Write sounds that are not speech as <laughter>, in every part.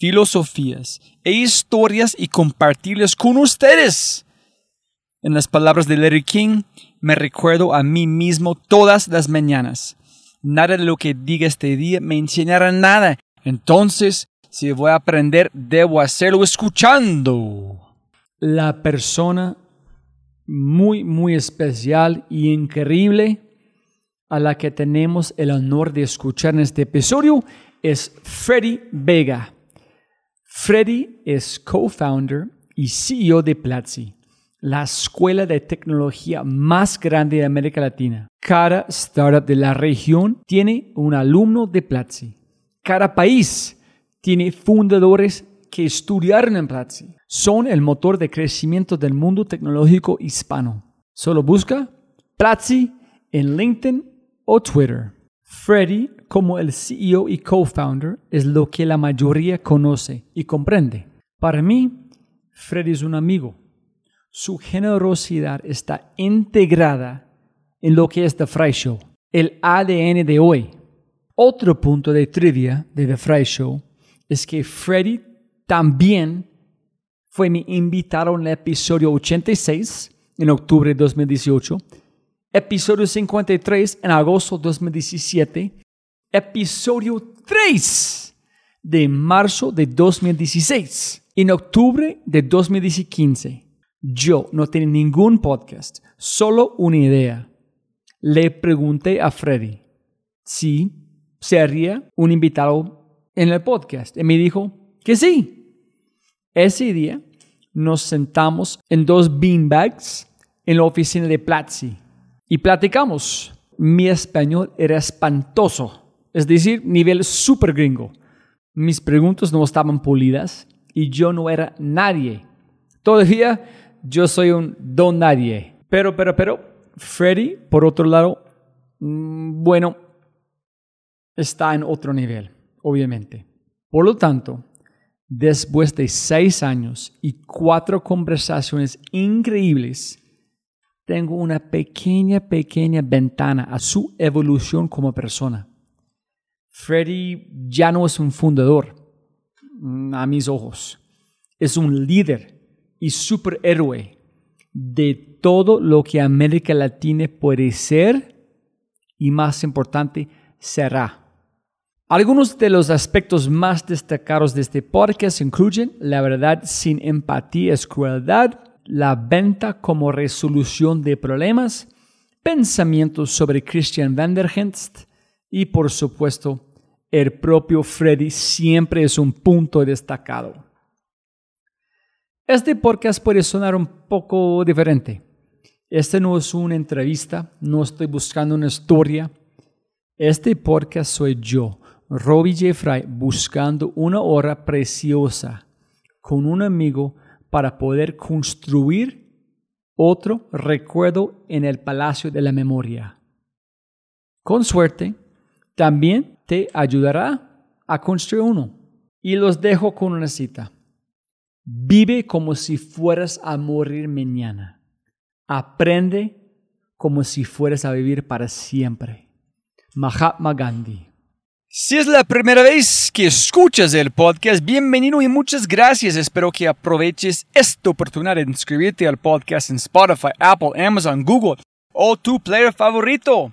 filosofías e historias y compartirlas con ustedes. En las palabras de Larry King, me recuerdo a mí mismo todas las mañanas. Nada de lo que diga este día me enseñará nada. Entonces, si voy a aprender, debo hacerlo escuchando. La persona muy, muy especial y increíble a la que tenemos el honor de escuchar en este episodio es Freddy Vega. Freddy es co-founder y CEO de Platzi, la escuela de tecnología más grande de América Latina. Cada startup de la región tiene un alumno de Platzi. Cada país tiene fundadores que estudiaron en Platzi. Son el motor de crecimiento del mundo tecnológico hispano. Solo busca Platzi en LinkedIn o Twitter. Como el CEO y co-founder, es lo que la mayoría conoce y comprende. Para mí, Freddy es un amigo. Su generosidad está integrada en lo que es The Fry Show, el ADN de hoy. Otro punto de trivia de The Fry Show es que Freddy también fue mi invitado en el episodio 86 en octubre de 2018 episodio 53 en agosto de 2017, episodio 3 de marzo de 2016. En octubre de 2015, yo no tenía ningún podcast, solo una idea. Le pregunté a Freddy si sería un invitado en el podcast y me dijo que sí. Ese día nos sentamos en dos beanbags en la oficina de Platzi y platicamos. Mi español era espantoso, es decir, nivel super gringo. Mis preguntas no estaban pulidas y yo no era nadie. Todavía yo soy un don nadie. Pero, pero, pero, Freddy, por otro lado, mm, bueno, está en otro nivel, obviamente. Por lo tanto, después de seis años y cuatro conversaciones increíbles, tengo una pequeña, pequeña ventana a su evolución como persona. Freddy ya no es un fundador, mm, a mis ojos. Es un líder y superhéroe de todo lo que América Latina puede ser y más importante, será. Algunos de los aspectos más destacados de este podcast incluyen la verdad sin empatía es crueldad, la venta como resolución de problemas, pensamientos sobre Christian Vanderhengst y por supuesto el propio Freddy siempre es un punto destacado. Este podcast puede sonar un poco diferente. Este no es una entrevista, no estoy buscando una historia. Este podcast soy yo, Robbie Jeffrey, buscando una hora preciosa con un amigo para poder construir otro recuerdo en el Palacio de la Memoria. Con suerte, también te ayudará a construir uno. Y los dejo con una cita. Vive como si fueras a morir mañana. Aprende como si fueras a vivir para siempre. Mahatma Gandhi. Si es la primera vez que escuchas el podcast, bienvenido y muchas gracias. Espero que aproveches esta oportunidad de inscribirte al podcast en Spotify, Apple, Amazon, Google o tu player favorito.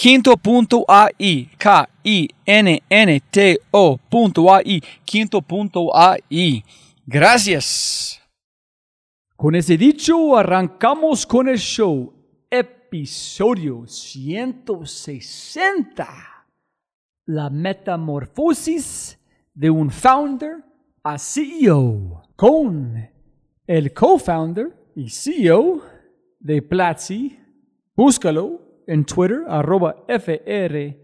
Quinto.ai, K-I-N-N-T-O.ai, quinto.ai. Gracias. Con ese dicho, arrancamos con el show. Episodio 160. La metamorfosis de un founder a CEO. Con el co-founder y CEO de Platzi. Búscalo en Twitter, arroba F-R-E-D-D-I-E-R,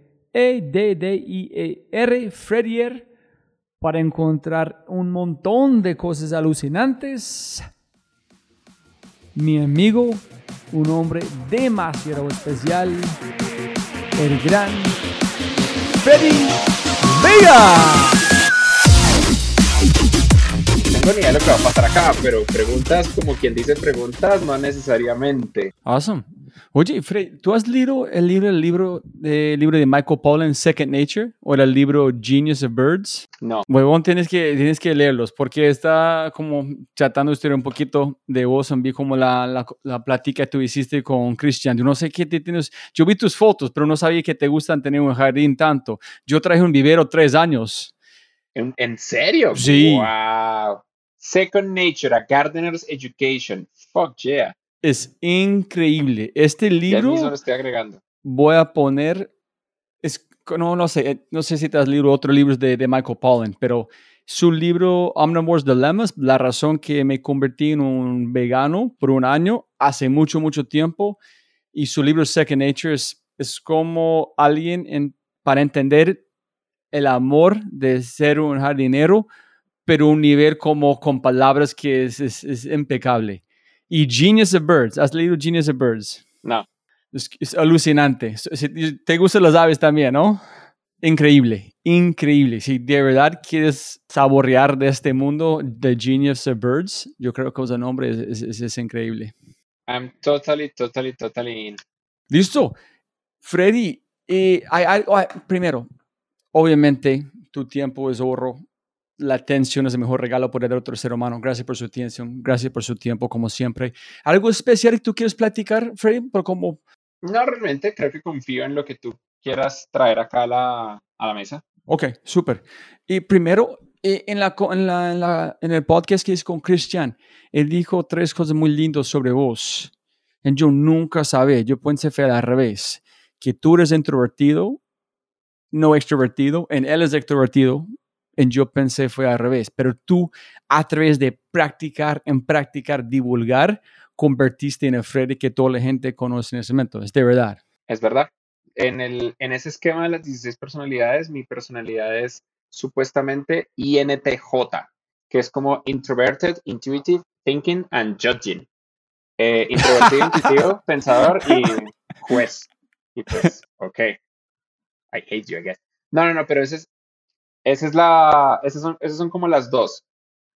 Fredier para encontrar un montón de cosas alucinantes. Mi amigo, un hombre demasiado especial, el gran Freddy Vega. No tengo ni idea de lo que va a pasar acá, pero preguntas como quien dice preguntas, no necesariamente. Awesome. Oye, Fred, ¿tú has leído el libro, el libro, de, libro de Michael Pollan, Second Nature, o el libro Genius of Birds? No. Huevón, tienes que, tienes que leerlos, porque está como tratando usted un poquito de vos, vi como la, la, la plática que tú hiciste con Christian. Yo no sé qué te tienes, yo vi tus fotos, pero no sabía que te gustan tener un jardín tanto. Yo traje un vivero tres años. ¿En, en serio? Sí. Wow. Second Nature, a Gardener's Education. Fuck yeah. Es increíble. Este libro lo estoy agregando. voy a poner, es, no, no sé, no sé si te has leído otros libros de, de Michael Pollan, pero su libro Omnivore's Dilemmas, la razón que me convertí en un vegano por un año, hace mucho, mucho tiempo, y su libro Second Nature es, es como alguien en- para entender el amor de ser un jardinero, pero un nivel como con palabras que es, es, es impecable. Y Genius of Birds, ¿has leído Genius of Birds? No. Es, es alucinante. Te gustan las aves también, ¿no? Increíble, increíble. Si de verdad quieres saborear de este mundo, The Genius of Birds, yo creo que ese nombre es, es- es- increíble. I'm totally, totally, totally in. Listo. Freddy, eh, hay algo- primero, obviamente tu tiempo es oro. La atención es el mejor regalo por el otro ser humano. Gracias por su atención, gracias por su tiempo, como siempre. ¿Algo especial que tú quieres platicar, Freddy? Por como No, realmente creo que confío en lo que tú quieras traer acá a la, a la mesa. Ok, súper. Y primero, eh, en, la, co- en, la, en, la- en el podcast que hice con Christian, él dijo tres cosas muy lindas sobre vos. Y yo nunca sabía, yo pensé fue al revés, que tú eres introvertido, no extrovertido, en él es extrovertido, yo pensé fue al revés. Pero tú, a través de practicar, en practicar, divulgar, convertiste en el Freddy que toda la gente conoce en ese momento. Es de verdad. Es verdad. En, el, en ese esquema de las 16 personalidades, mi personalidad es supuestamente INTJ, que es como Introverted, Intuitive, Thinking and Judging. Eh, introvertido, <laughs> intuitivo, pensador y juez. Y pues, ok. I hate you, I guess. No, no, no, pero ese es, esa es la, esas son, esas son como las dos.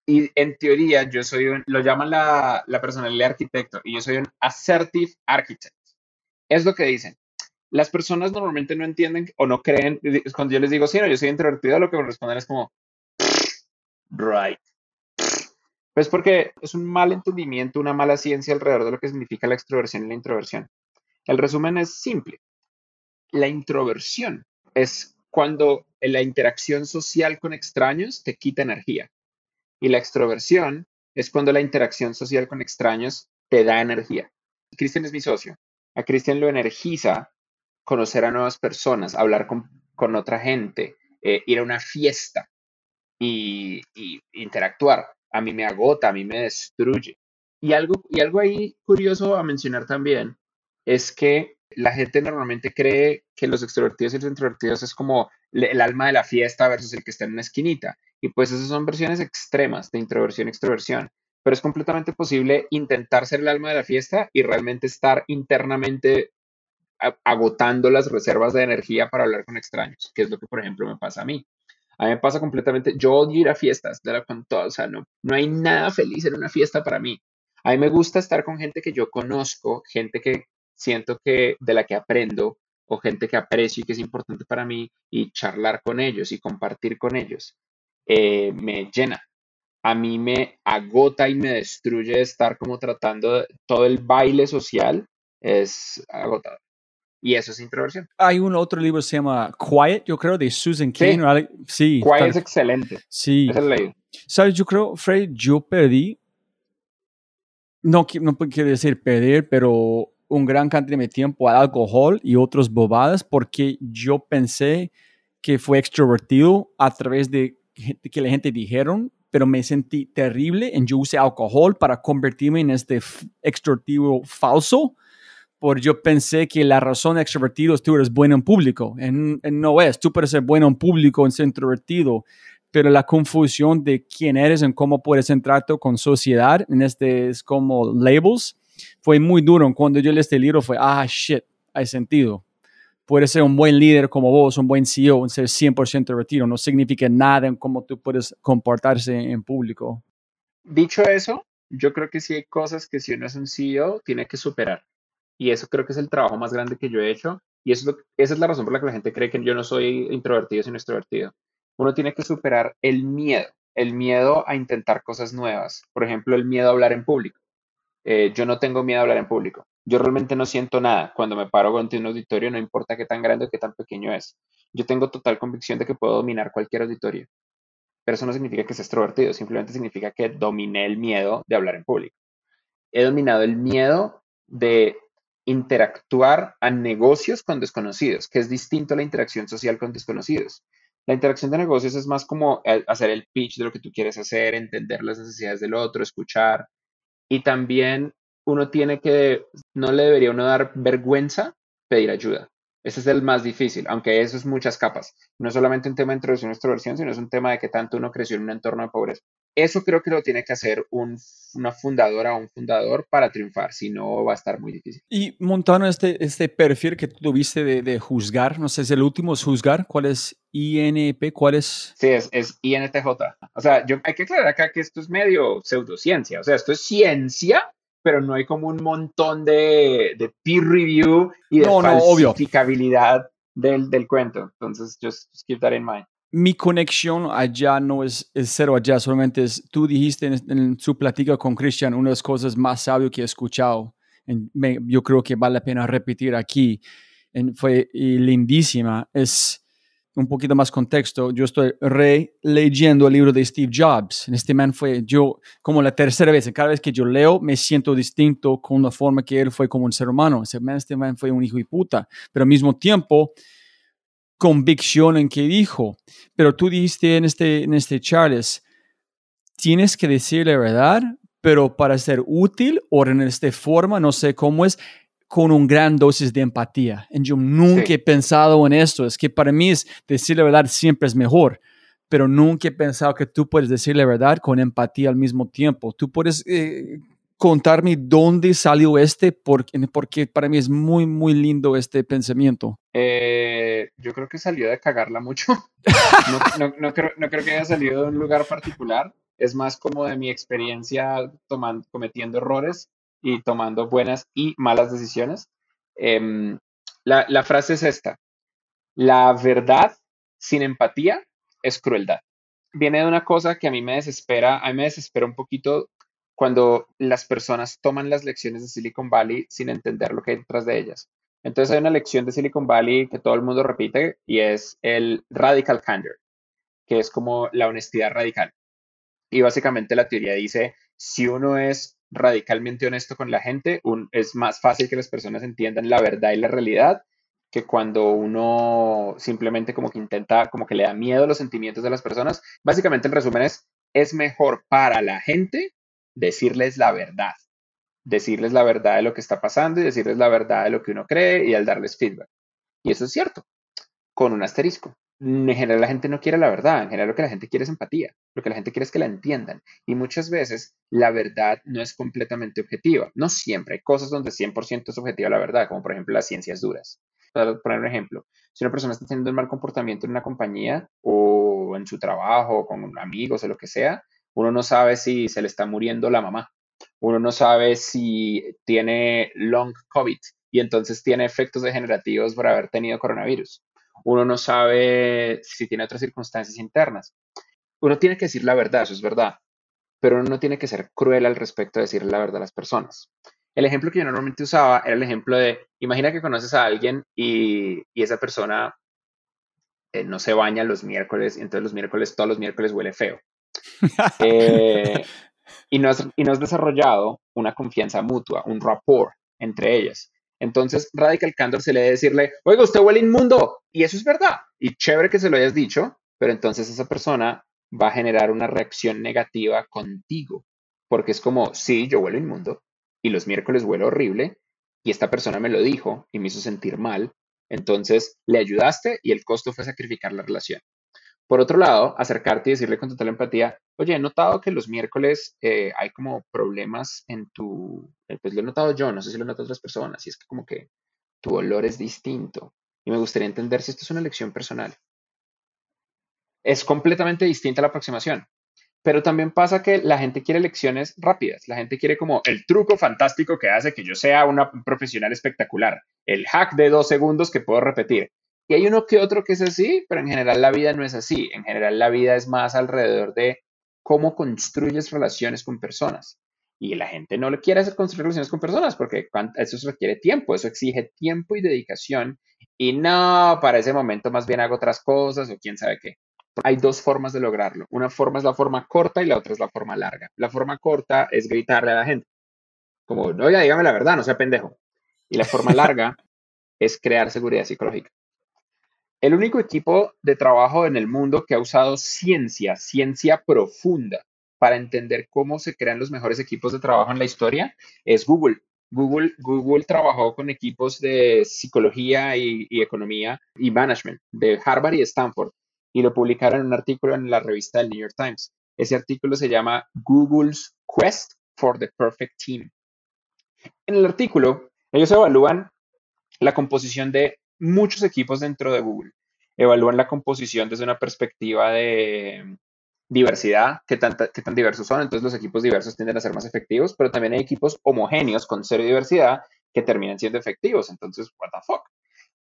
Y en teoría yo soy un, lo llaman la, la personalidad arquitecto, y yo soy un assertive architect. Es lo que dicen. Las personas normalmente no entienden o no creen, cuando yo les digo, sí, no, yo soy introvertido, lo que me responden es como, right. Pues porque es un mal entendimiento, una mala ciencia alrededor de lo que significa la extroversión y la introversión. El resumen es simple. La introversión es cuando la interacción social con extraños te quita energía. Y la extroversión es cuando la interacción social con extraños te da energía. Cristian es mi socio. A Cristian lo energiza conocer a nuevas personas, hablar con, con otra gente, eh, ir a una fiesta y, y interactuar. A mí me agota, a mí me destruye. Y algo, y algo ahí curioso a mencionar también es que la gente normalmente cree que los extrovertidos y los introvertidos es como el alma de la fiesta versus el que está en una esquinita. Y pues esas son versiones extremas de introversión y extroversión. Pero es completamente posible intentar ser el alma de la fiesta y realmente estar internamente agotando las reservas de energía para hablar con extraños, que es lo que, por ejemplo, me pasa a mí. A mí me pasa completamente, yo odio ir a fiestas, de la con todo, o sea, no, no hay nada feliz en una fiesta para mí. A mí me gusta estar con gente que yo conozco, gente que siento que de la que aprendo o gente que aprecio y que es importante para mí y charlar con ellos y compartir con ellos. eh, me llena. A mí me agota y me destruye estar como tratando de, todo el baile social es agotador. Y eso es introversión. Hay un otro libro que se llama Quiet, yo creo, de Susan Sí. Cain. algo- Sí, Quiet tal- es excelente. sí. Ese lo leí. ¿Sabes? Yo creo, Fred, yo perdí, no, no quiero decir perder, pero un gran cantidad de tiempo al alcohol y otras bobadas porque yo pensé que fue extrovertido a través de que la gente dijeron, pero me sentí terrible en yo usé alcohol para convertirme en este extrovertido falso. Porque yo pensé que la razón de extrovertido es tú eres bueno en público. No es, tú puedes ser bueno en público en ser introvertido pero la confusión de quién eres en cómo puedes entrar tú con sociedad, en este es como labels, fue muy duro. Cuando yo leí este libro fue, ah, shit, hay sentido. Puedes ser un buen líder como vos, un buen CEO, en ser 100% retiro. No significa nada en cómo tú puedes comportarse en público. Dicho eso, yo creo que sí hay cosas que si uno es un CEO tiene que superar. Y eso creo que es el trabajo más grande que yo he hecho. Y eso esa es la razón por la que la gente cree que yo no soy introvertido, sino extrovertido. Uno tiene que superar el miedo, el miedo a intentar cosas nuevas. Por ejemplo, el miedo a hablar en público. Eh, yo no tengo miedo a hablar en público. Yo realmente no siento nada cuando me paro ante un auditorio, no importa qué tan grande o qué tan pequeño es. Yo tengo total convicción de que puedo dominar cualquier auditorio. Pero eso no significa que sea extrovertido, simplemente significa que dominé el miedo de hablar en público. He dominado el miedo de interactuar a negocios con desconocidos, que es distinto a la interacción social con desconocidos. La interacción de negocios es más como el- hacer el pitch de lo que tú quieres hacer, entender las necesidades del otro, escuchar. Y también uno tiene que, no le debería uno dar vergüenza pedir ayuda. Ese es el más difícil, aunque eso es muchas capas. No es solamente un tema de introducción y extroversión, sino es un tema de que tanto uno creció en un entorno de pobreza. Eso creo que lo tiene que hacer un- una fundadora o un fundador para triunfar, si no va a estar muy difícil. Y montando este, este perfil que tú tuviste de, de juzgar, no sé si el último es juzgar, ¿cuál es INP? ¿Cuál es? Sí, es, es INTJ. O sea, yo, hay que aclarar acá que esto es medio pseudociencia. O sea, esto es ciencia, pero no hay como un montón de, de peer review y de No, no, falsificabilidad del, del cuento. Entonces, just, just keep that in mind. mi conexión allá no es, es cero allá, solamente es, tú dijiste en, en su plática con Christian una de las cosas más sabias que he escuchado. En- me- yo creo que vale la pena repetir aquí. En- fue lindísima. Es un poquito más contexto. Yo estoy releyendo el libro de Steve Jobs. Este man fue yo como la tercera vez. Cada vez que yo leo me siento distinto con la forma que él fue como un ser humano. Ese man, este man fue un hijo de puta. Pero al mismo tiempo convicción en que dijo. Pero tú dijiste en este, en este Charles, tienes que decir la verdad, pero para ser útil o en esta forma, no sé cómo es, con un gran dosis de empatía. Y yo nunca Sí. he pensado en esto. Es que para mí es decir la verdad siempre es mejor, pero nunca he pensado que tú puedes decir la verdad con empatía al mismo tiempo. Tú puedes eh, contarme dónde salió este, porque, porque para mí es muy, muy lindo este pensamiento. Eh, yo creo que salió de cagarla mucho. <laughs> No, no- no creo, no creo que haya salido de un lugar particular. Es más como de mi experiencia tomando, cometiendo errores y tomando buenas y malas decisiones. Em, la, la frase es esta. La verdad sin empatía es crueldad. Viene de una cosa que a mí me desespera, a mí me desespera un poquito cuando las personas toman las lecciones de Silicon Valley sin entender lo que hay detrás de ellas. Entonces hay una lección de Silicon Valley que todo el mundo repite y es el radical candor, que es como la honestidad radical. Y básicamente la teoría dice, si uno es radicalmente honesto con la gente, un- es más fácil que las personas entiendan la verdad y la realidad que cuando uno simplemente como que intenta, como que le da miedo a los sentimientos de las personas. Básicamente el resumen es, es mejor para la gente decirles la verdad decirles la verdad de lo que está pasando y decirles la verdad de lo que uno cree y al darles feedback. Y eso es cierto, con un asterisco. En general la gente no quiere la verdad, en general lo que la gente quiere es empatía, lo que la gente quiere es que la entiendan. Y muchas veces la verdad no es completamente objetiva, no siempre, hay cosas donde 100% es objetiva la verdad, como por ejemplo las ciencias duras. Para poner un ejemplo, si una persona está teniendo un mal comportamiento en una compañía o en su trabajo, con amigos o lo que sea, uno no sabe si se le está muriendo la mamá, uno no sabe si tiene long COVID y entonces tiene efectos degenerativos por haber tenido coronavirus. Uno no sabe si tiene otras circunstancias internas. Uno tiene que decir la verdad, eso es verdad, pero uno no tiene que ser cruel al respecto de decir la verdad a las personas. El ejemplo que yo normalmente usaba era el ejemplo de, imagina que conoces a alguien y, esa persona eh, no se baña los miércoles, y entonces los miércoles, todos los miércoles huele feo. <laughs> Eh, y, no has, y no has desarrollado una confianza mutua, un rapport entre ellas. Entonces, Radical Candor se le debe decirle, oiga, usted huele inmundo. Y eso es verdad. Y chévere que se lo hayas dicho, pero entonces esa persona va a generar una reacción negativa contigo. Porque es como, sí, yo huelo inmundo y los miércoles huelo horrible y esta persona me lo dijo y me hizo sentir mal. Entonces, le ayudaste y el costo fue sacrificar la relación. Por otro lado, acercarte y decirle con total empatía, oye, he notado que los miércoles eh, hay como problemas en tu, eh, pues lo he notado yo, no sé si lo notado otras personas, y es que como que tu olor es distinto. Y me gustaría entender si esto es una elección personal. Es completamente distinta la aproximación. Pero también pasa que la gente quiere lecciones rápidas. La gente quiere como el truco fantástico que hace que yo sea una profesional espectacular. El hack de dos segundos que puedo repetir. Y hay uno que otro que es así, pero en general la vida no es así. En general la vida es más alrededor de cómo construyes relaciones con personas. Y la gente no le quiere hacer construir relaciones con personas porque eso requiere tiempo, eso exige tiempo y dedicación. Y no, para ese momento más bien hago otras cosas o quién sabe qué. Hay dos formas de lograrlo. Una forma es la forma corta y la otra es la forma larga. La forma corta es gritarle a la gente. Como, oiga, dígame la verdad, no sea pendejo. Y la forma larga es crear seguridad psicológica. El único equipo de trabajo en el mundo que ha usado ciencia, ciencia profunda, para entender cómo se crean los mejores equipos de trabajo en la historia es Google. Google, Google trabajó con equipos de psicología y, economía y management de Harvard y Stanford y lo publicaron en un artículo en la revista del New York Times. Ese artículo se llama Google's Quest for the Perfect Team. En el artículo, ellos evalúan la composición de muchos equipos dentro de Google. Evalúan la composición desde una perspectiva de diversidad, qué tan, qué tan diversos son. Entonces los equipos diversos tienden a ser más efectivos, pero también hay equipos homogéneos con cero diversidad que terminan siendo efectivos. Entonces, what the fuck.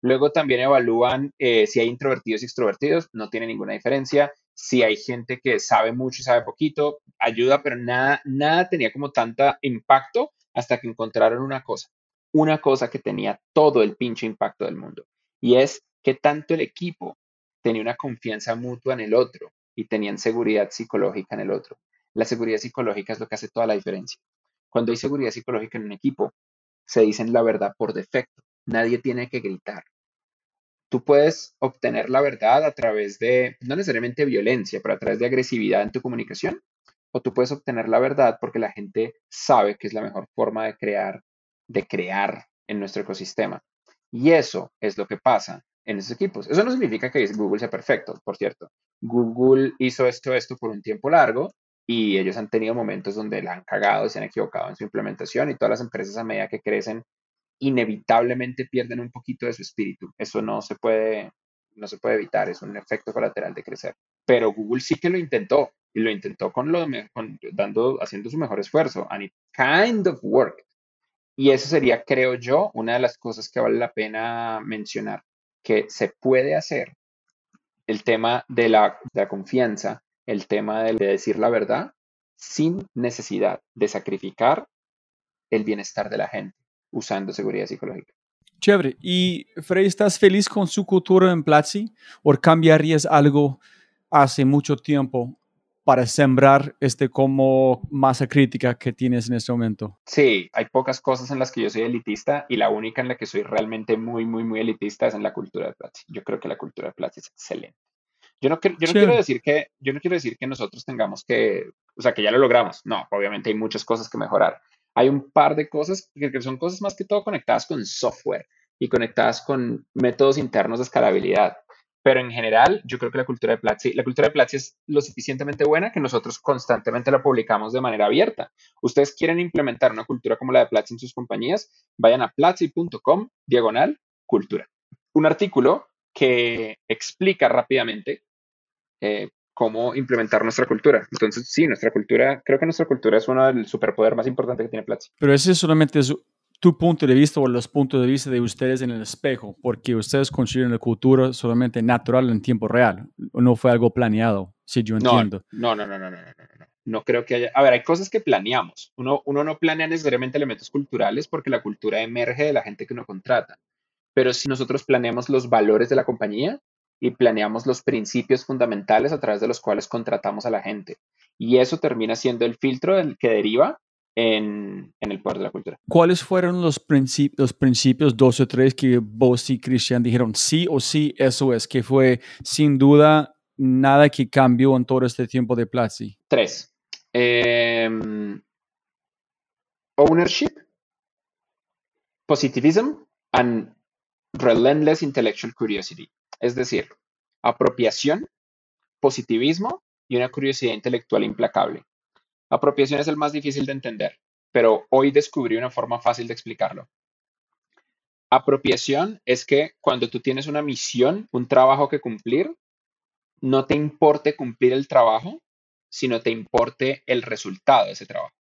Luego también evalúan eh, si hay introvertidos y extrovertidos, no tiene ninguna diferencia. Si hay gente que sabe mucho y sabe poquito, ayuda, pero nada, nada tenía como tanta impacto hasta que encontraron una cosa una cosa que tenía todo el pinche impacto del mundo. Y es que tanto el equipo tenía una confianza mutua en el otro y tenían seguridad psicológica en el otro. La seguridad psicológica es lo que hace toda la diferencia. Cuando hay seguridad psicológica en un equipo, se dicen la verdad por defecto. Nadie tiene que gritar. Tú puedes obtener la verdad a través de, no necesariamente violencia, pero a través de agresividad en tu comunicación. O tú puedes obtener la verdad porque la gente sabe que es la mejor forma de crear de crear en nuestro ecosistema. Y eso es lo que pasa en esos equipos. Eso no significa que Google sea perfecto, por cierto. Google hizo esto, esto por un tiempo largo y ellos han tenido momentos donde la han cagado y se han equivocado en su implementación y todas las empresas a medida que crecen inevitablemente pierden un poquito de su espíritu. Eso no se puede, no se puede evitar, es un efecto colateral de crecer. Pero Google sí que lo intentó y lo intentó con lo dando, haciendo su mejor esfuerzo and it kind of worked. Y eso sería, creo yo, una de las cosas que vale la pena mencionar, que se puede hacer el tema de la, confianza, el tema de, decir la verdad, sin necesidad de sacrificar el bienestar de la gente usando seguridad psicológica. Chévere. ¿Y Frey, estás feliz con su cultura en Platzi o cambiarías algo hace mucho tiempo para sembrar este como masa crítica que tienes en este momento? Sí, hay pocas cosas en las que yo soy elitista y la única en la que soy realmente muy, muy, muy elitista es en la cultura de Platzi. Yo creo que la cultura de Platzi es excelente. Yo no, yo no quiero decir que yo no quiero decir que nosotros tengamos que, o sea, que ya lo logramos. No, obviamente hay muchas cosas que mejorar. hay un par de cosas que son cosas más que todo conectadas con software y conectadas con métodos internos de escalabilidad. Pero en general, yo creo que la cultura de Platzi, la cultura de Platzi es lo suficientemente buena que nosotros constantemente la publicamos de manera abierta. Ustedes quieren implementar una cultura como la de Platzi en sus compañías, vayan a platzi.com diagonal cultura. Un artículo que explica rápidamente eh, cómo implementar nuestra cultura. Entonces, sí, nuestra cultura, creo que nuestra cultura es uno del superpoder más importante que tiene Platzi. Pero ese solamente es tu punto de vista o los puntos de vista de ustedes en el espejo, porque ustedes construyen la cultura solamente natural en tiempo real, no fue algo planeado, si yo entiendo. No, no, no, no, no, no, no, no. creo que haya. A ver, hay cosas que planeamos. Uno, uno no planea necesariamente elementos culturales porque la cultura emerge de la gente que uno contrata. Pero si nosotros planeamos los valores de la compañía y planeamos los principios fundamentales a través de los cuales contratamos a la gente. Y eso termina siendo el filtro del que deriva en, el poder de la cultura. ¿Cuáles fueron los, principios, los principios, dos o tres, que vos y Cristian dijeron sí o sí, eso es, que fue sin duda nada que cambió en todo este tiempo de Platzi? Tres. Em, ownership, positivism, and relentless intellectual curiosity. Es decir, apropiación, positivismo y una curiosidad intelectual implacable. Apropiación es el más difícil de entender, pero hoy descubrí una forma fácil de explicarlo. Apropiación es que cuando tú tienes una misión, un trabajo que cumplir, no te importe cumplir el trabajo, sino te importe el resultado de ese trabajo.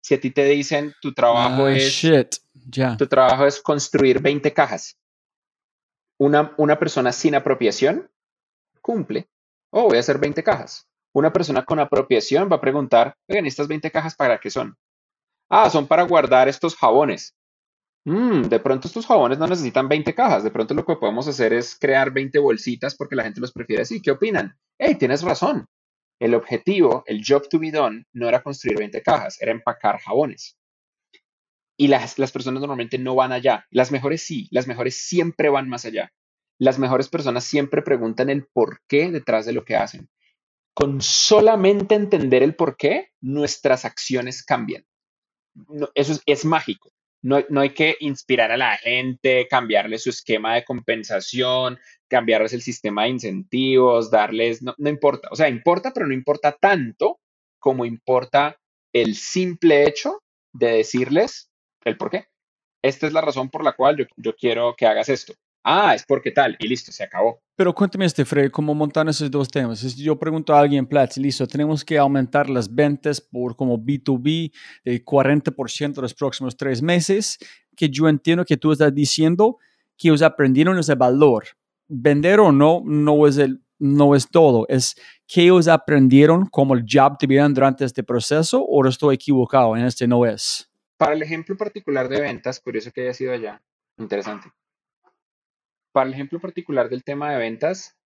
Si a ti te dicen tu trabajo Ah, es shit, ya. tu trabajo es construir 20 cajas, una, una persona sin apropiación cumple. Oh, voy a hacer 20 cajas. Una persona con apropiación va a preguntar, oigan, ¿estas 20 cajas para qué son? Ah, son para guardar estos jabones. Mm, de pronto estos jabones no necesitan 20 cajas. De pronto lo que podemos hacer es crear 20 bolsitas porque la gente los prefiere así. ¿Qué opinan? Hey, tienes razón. El objetivo, el job to be done, no era construir 20 cajas, era empacar jabones. Y las, las personas normalmente no van allá. Las mejores sí, las mejores siempre van más allá. Las mejores personas siempre preguntan el por qué detrás de lo que hacen. Con solamente entender el por qué, nuestras acciones cambian. Eso es, mágico. No, no, hay que inspirar a la gente, cambiarle su esquema de compensación, cambiarles el sistema de incentivos, darles, no, no importa. O sea, importa, pero no importa tanto como importa el simple hecho de decirles el por qué. Esta es la razón por la cual yo quiero que hagas esto. Ah, es porque tal, y listo, se acabó. Pero cuéntame este, Fred, ¿cómo montan esos dos temas? Yo pregunto a alguien, Platzi, listo, tenemos que aumentar las ventas por como B2B el 40% los próximos tres meses, que yo entiendo que tú estás diciendo que ellos aprendieron ese valor. Vender o no, no es, el, no es todo, es que ellos aprendieron como el job tuvieron durante este proceso o estoy equivocado en este no es. Para el ejemplo particular de ventas, curioso que haya sido allá, interesante. Para el ejemplo particular del tema de ventas,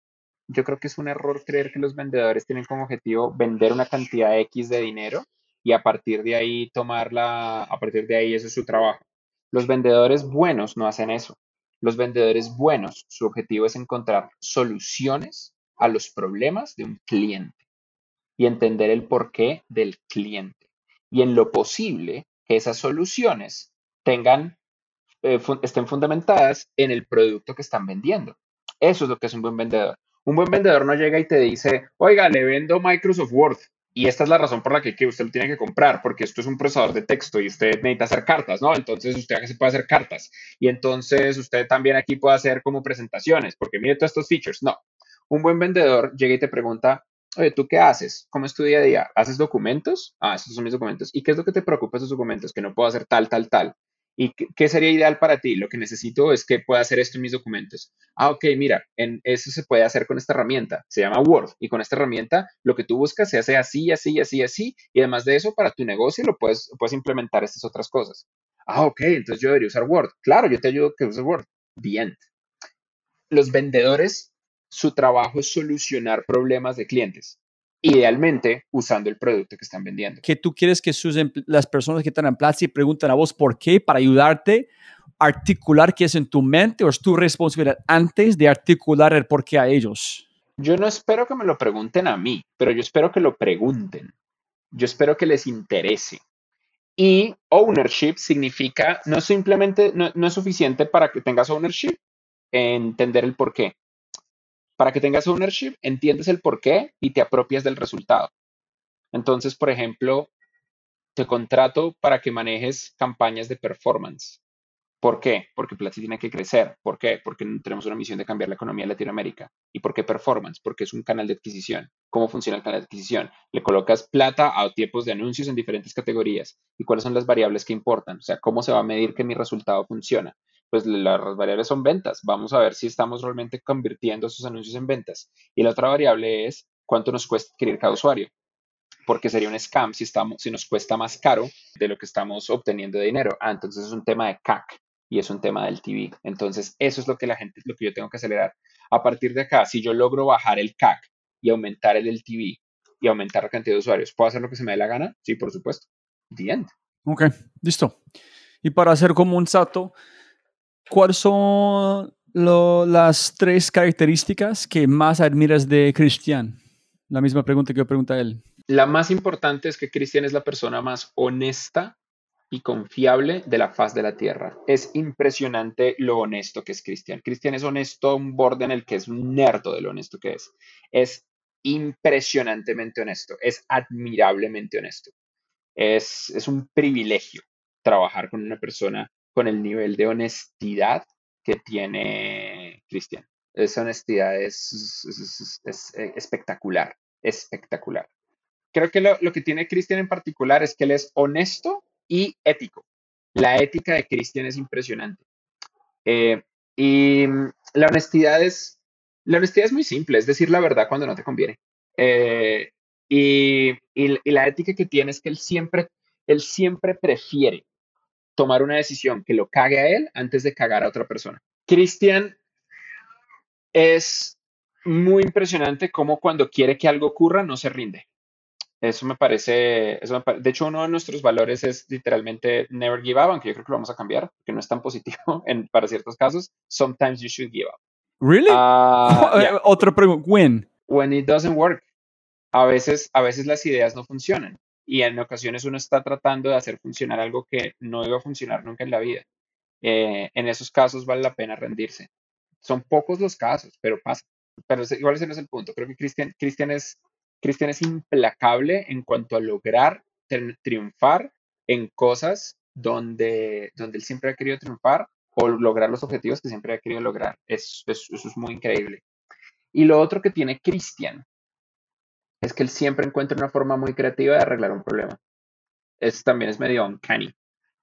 yo creo que es un error creer que los vendedores tienen como objetivo vender una cantidad X de dinero y a partir de ahí tomarla, a partir de ahí eso es su trabajo. Los vendedores buenos no hacen eso. Los vendedores buenos, su objetivo es encontrar soluciones a los problemas de un cliente y entender el porqué del cliente. Y en lo posible, que esas soluciones tengan eh, estén fundamentadas en el producto que están vendiendo. Eso es lo que es un buen vendedor. Un buen vendedor no llega y te dice, oiga, le vendo Microsoft Word. Y esta es la razón por la que, usted lo tiene que comprar, porque esto es un procesador de texto y usted necesita hacer cartas, ¿no? Entonces usted se puede hacer cartas. Y entonces usted también aquí puede hacer como presentaciones, porque mire todos estos features. No. Un buen vendedor llega y te pregunta, oye, ¿tú qué haces? ¿Cómo es tu día a día? ¿Haces documentos? Ah, esos son mis documentos. ¿Y qué es lo que te preocupa esos documentos? Que no puedo hacer tal, tal, tal. ¿Y qué sería ideal para ti? Lo que necesito es que pueda hacer esto en mis documentos. Ah, ok, mira, eso se puede hacer con esta herramienta. Se llama Word. Y con esta herramienta lo que tú buscas se hace así, así, así, así. Y además de eso, para tu negocio lo puedes, puedes implementar estas otras cosas. Ah, ok, entonces yo debería usar Word. Claro, yo te ayudo a que uses Word. Bien. Los vendedores, su trabajo es solucionar problemas de clientes idealmente usando el producto que están vendiendo. Que tú quieres que sus, las personas que están en Platzi pregunten a vos por qué para ayudarte a articular qué es en tu mente o es tu responsabilidad antes de articular el por qué a ellos. Yo no espero que me lo pregunten a mí, pero yo espero que lo pregunten. Yo espero que les interese. Y ownership significa, no simplemente, no, no es suficiente para que tengas ownership, entender el por qué. Para que tengas ownership, entiendes el por qué y te apropias del resultado. Entonces, por ejemplo, te contrato para que manejes campañas de performance. ¿Por qué? Porque Platzi tiene que crecer. ¿Por qué? Porque tenemos una misión de cambiar la economía de Latinoamérica. ¿Y por qué performance? Porque es un canal de adquisición. ¿Cómo funciona el canal de adquisición? Le colocas plata a tipos de anuncios en diferentes categorías. ¿Y cuáles son las variables que importan? O sea, ¿cómo se va a medir que mi resultado funciona? Pues las variables son ventas. Vamos a ver si estamos realmente convirtiendo esos anuncios en ventas. Y la otra variable es cuánto nos cuesta adquirir cada usuario porque sería un scam si, estamos, si nos cuesta más caro de lo que estamos obteniendo de dinero. Ah, entonces es un tema de CAC y es un tema del TV. Entonces, eso es lo que la gente, lo que yo tengo que acelerar. A partir de acá, si yo logro bajar el CAC y aumentar el LTV y aumentar la cantidad de usuarios, ¿puedo hacer lo que se me dé la gana? Sí, por supuesto. The end. Ok, listo. Y para hacer como un salto, ¿cuáles son las tres características que más admiras de Cristian? La misma pregunta que yo pregunté a él. La más importante es que Cristian es la persona más honesta y confiable de la faz de la tierra. Es impresionante lo honesto que es Cristian. Cristian es honesto a un borde en el que es un nerdo de lo honesto que es. Es impresionantemente honesto, es admirablemente honesto. Es, es un privilegio trabajar con una persona con el nivel de honestidad que tiene Cristian. Esa honestidad es, es espectacular, espectacular creo que lo, que tiene Cristian en particular es que él es honesto y ético. La ética de Cristian es impresionante. Eh, y la honestidad es, la honestidad es muy simple, es decir la verdad cuando no te conviene. Eh, y, y, la ética que tiene es que él siempre, él siempre prefiere tomar una decisión que lo cague a él antes de cagar a otra persona. Cristian es muy impresionante como cuando quiere que algo ocurra no se rinde. Eso me parece, eso de hecho uno de nuestros valores es literalmente never give up, aunque yo creo que lo vamos a cambiar, porque no es tan positivo <laughs> en, para ciertos casos. Sometimes you should give up. Really? Uh, Otra pregunta, when? When it doesn't work. A veces, a veces las ideas no funcionan y en ocasiones uno está tratando de hacer funcionar algo que no iba a funcionar nunca en la vida. Eh, en esos casos vale la pena rendirse. Son pocos los casos, pero pasa. Pero igual ese no es el punto. Creo que Cristian, Cristian es Cristian es implacable en cuanto a lograr triunfar en cosas donde, donde él siempre ha querido triunfar o lograr los objetivos que siempre ha querido lograr. eso es muy increíble. Y lo otro que tiene Cristian es que él siempre encuentra una forma muy creativa de arreglar un problema. Eso también es medio uncanny.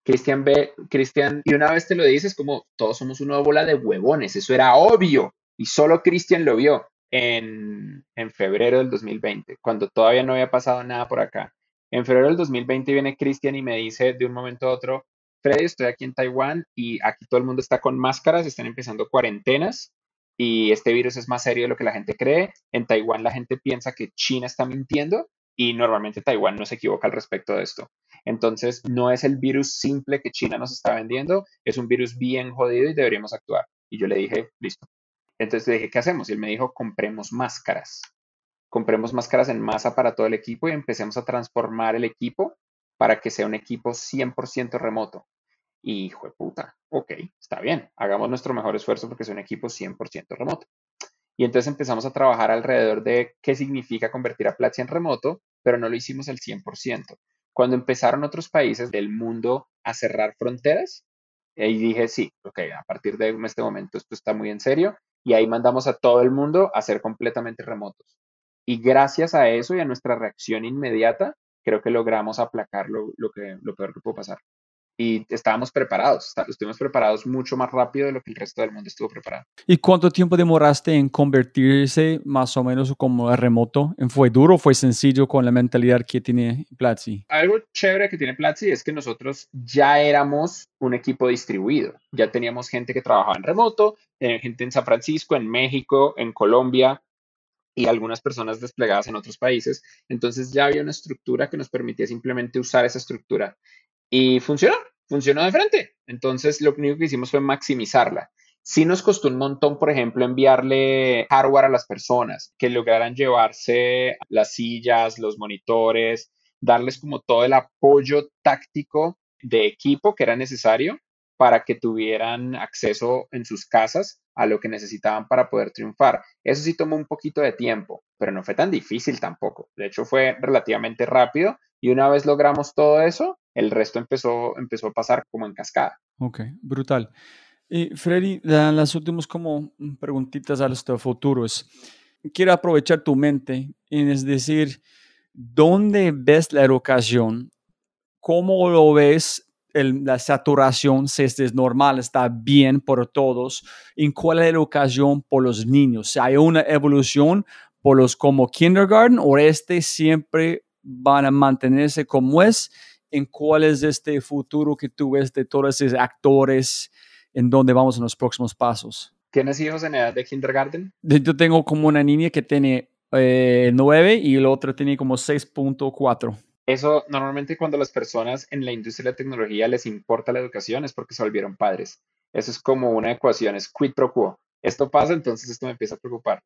Cristian ve, Cristian, y una vez te lo dices como todos somos una bola de huevones, eso era obvio, y solo Cristian lo vio en, febrero del 2020, cuando todavía no había pasado nada por acá. En febrero del 2020 viene Cristian y me dice de un momento a otro, Freddy, estoy aquí en Taiwán y aquí todo el mundo está con máscaras, están empezando cuarentenas y este virus es más serio de lo que la gente cree. En Taiwán la gente piensa que China está mintiendo y normalmente Taiwán no se equivoca al respecto de esto. Entonces, no es el virus simple que China nos está vendiendo, es un virus bien jodido y deberíamos actuar. Y yo le dije, listo, entonces le dije, ¿qué hacemos? Y él me dijo, compremos máscaras. Compremos máscaras en masa para todo el equipo y empecemos a transformar el equipo para que sea un equipo 100% remoto. Y hijo de puta, ok, está bien, hagamos nuestro mejor esfuerzo porque sea un equipo 100% remoto. Y entonces empezamos a trabajar alrededor de qué significa convertir a Platzi en remoto, pero no lo hicimos al 100%. Cuando empezaron otros países del mundo a cerrar fronteras, y dije, sí, ok, a partir de este momento esto está muy en serio y ahí mandamos a todo el mundo a ser completamente remotos. Y gracias a eso y a nuestra reacción inmediata, creo que logramos aplacar lo, que, lo peor que pudo pasar. Y estábamos preparados, estuvimos preparados mucho más rápido de lo que el resto del mundo estuvo preparado. ¿Y cuánto tiempo demoraste en convertirse más o menos como remoto? ¿Fue duro o fue sencillo con la mentalidad que tiene Platzi? Algo chévere que tiene Platzi es que nosotros ya éramos un equipo distribuido. Ya teníamos gente que trabajaba en remoto, eh, gente en San Francisco, en México, en Colombia y algunas personas desplegadas en otros países. Entonces ya había una estructura que nos permitía simplemente usar esa estructura. Y funcionó, funcionó de frente. Entonces lo único que hicimos fue maximizarla. Sí nos costó un montón, por ejemplo, enviarle hardware a las personas que lograran llevarse las sillas, los monitores, darles como todo el apoyo táctico de equipo que era necesario para que tuvieran acceso en sus casas a lo que necesitaban para poder triunfar. Eso sí tomó un poquito de tiempo, pero no fue tan difícil tampoco. De hecho, fue relativamente rápido y una vez logramos todo eso, el resto empezó, empezó a pasar como en cascada. Ok, brutal. Y Freddy, las últimas como preguntitas a este futuro es, quiero aprovechar tu mente, en es decir, ¿dónde ves la educación? ¿Cómo lo ves la saturación, si es normal, está bien por todos, en cuál es la educación por los niños. ¿Hay una evolución por los como kindergarten o este siempre van a mantenerse como es? ¿En cuál es este futuro que tú ves de todos esos actores? ¿En dónde vamos en los próximos pasos? ¿Tienes hijos en edad de kindergarten? Yo tengo como una niña que tiene eh, 9 y el otro tiene como 6.4. Eso normalmente cuando las personas en la industria de la tecnología les importa la educación es porque se volvieron padres. Eso es como una ecuación, es quid pro quo. Esto pasa, entonces esto me empieza a preocupar.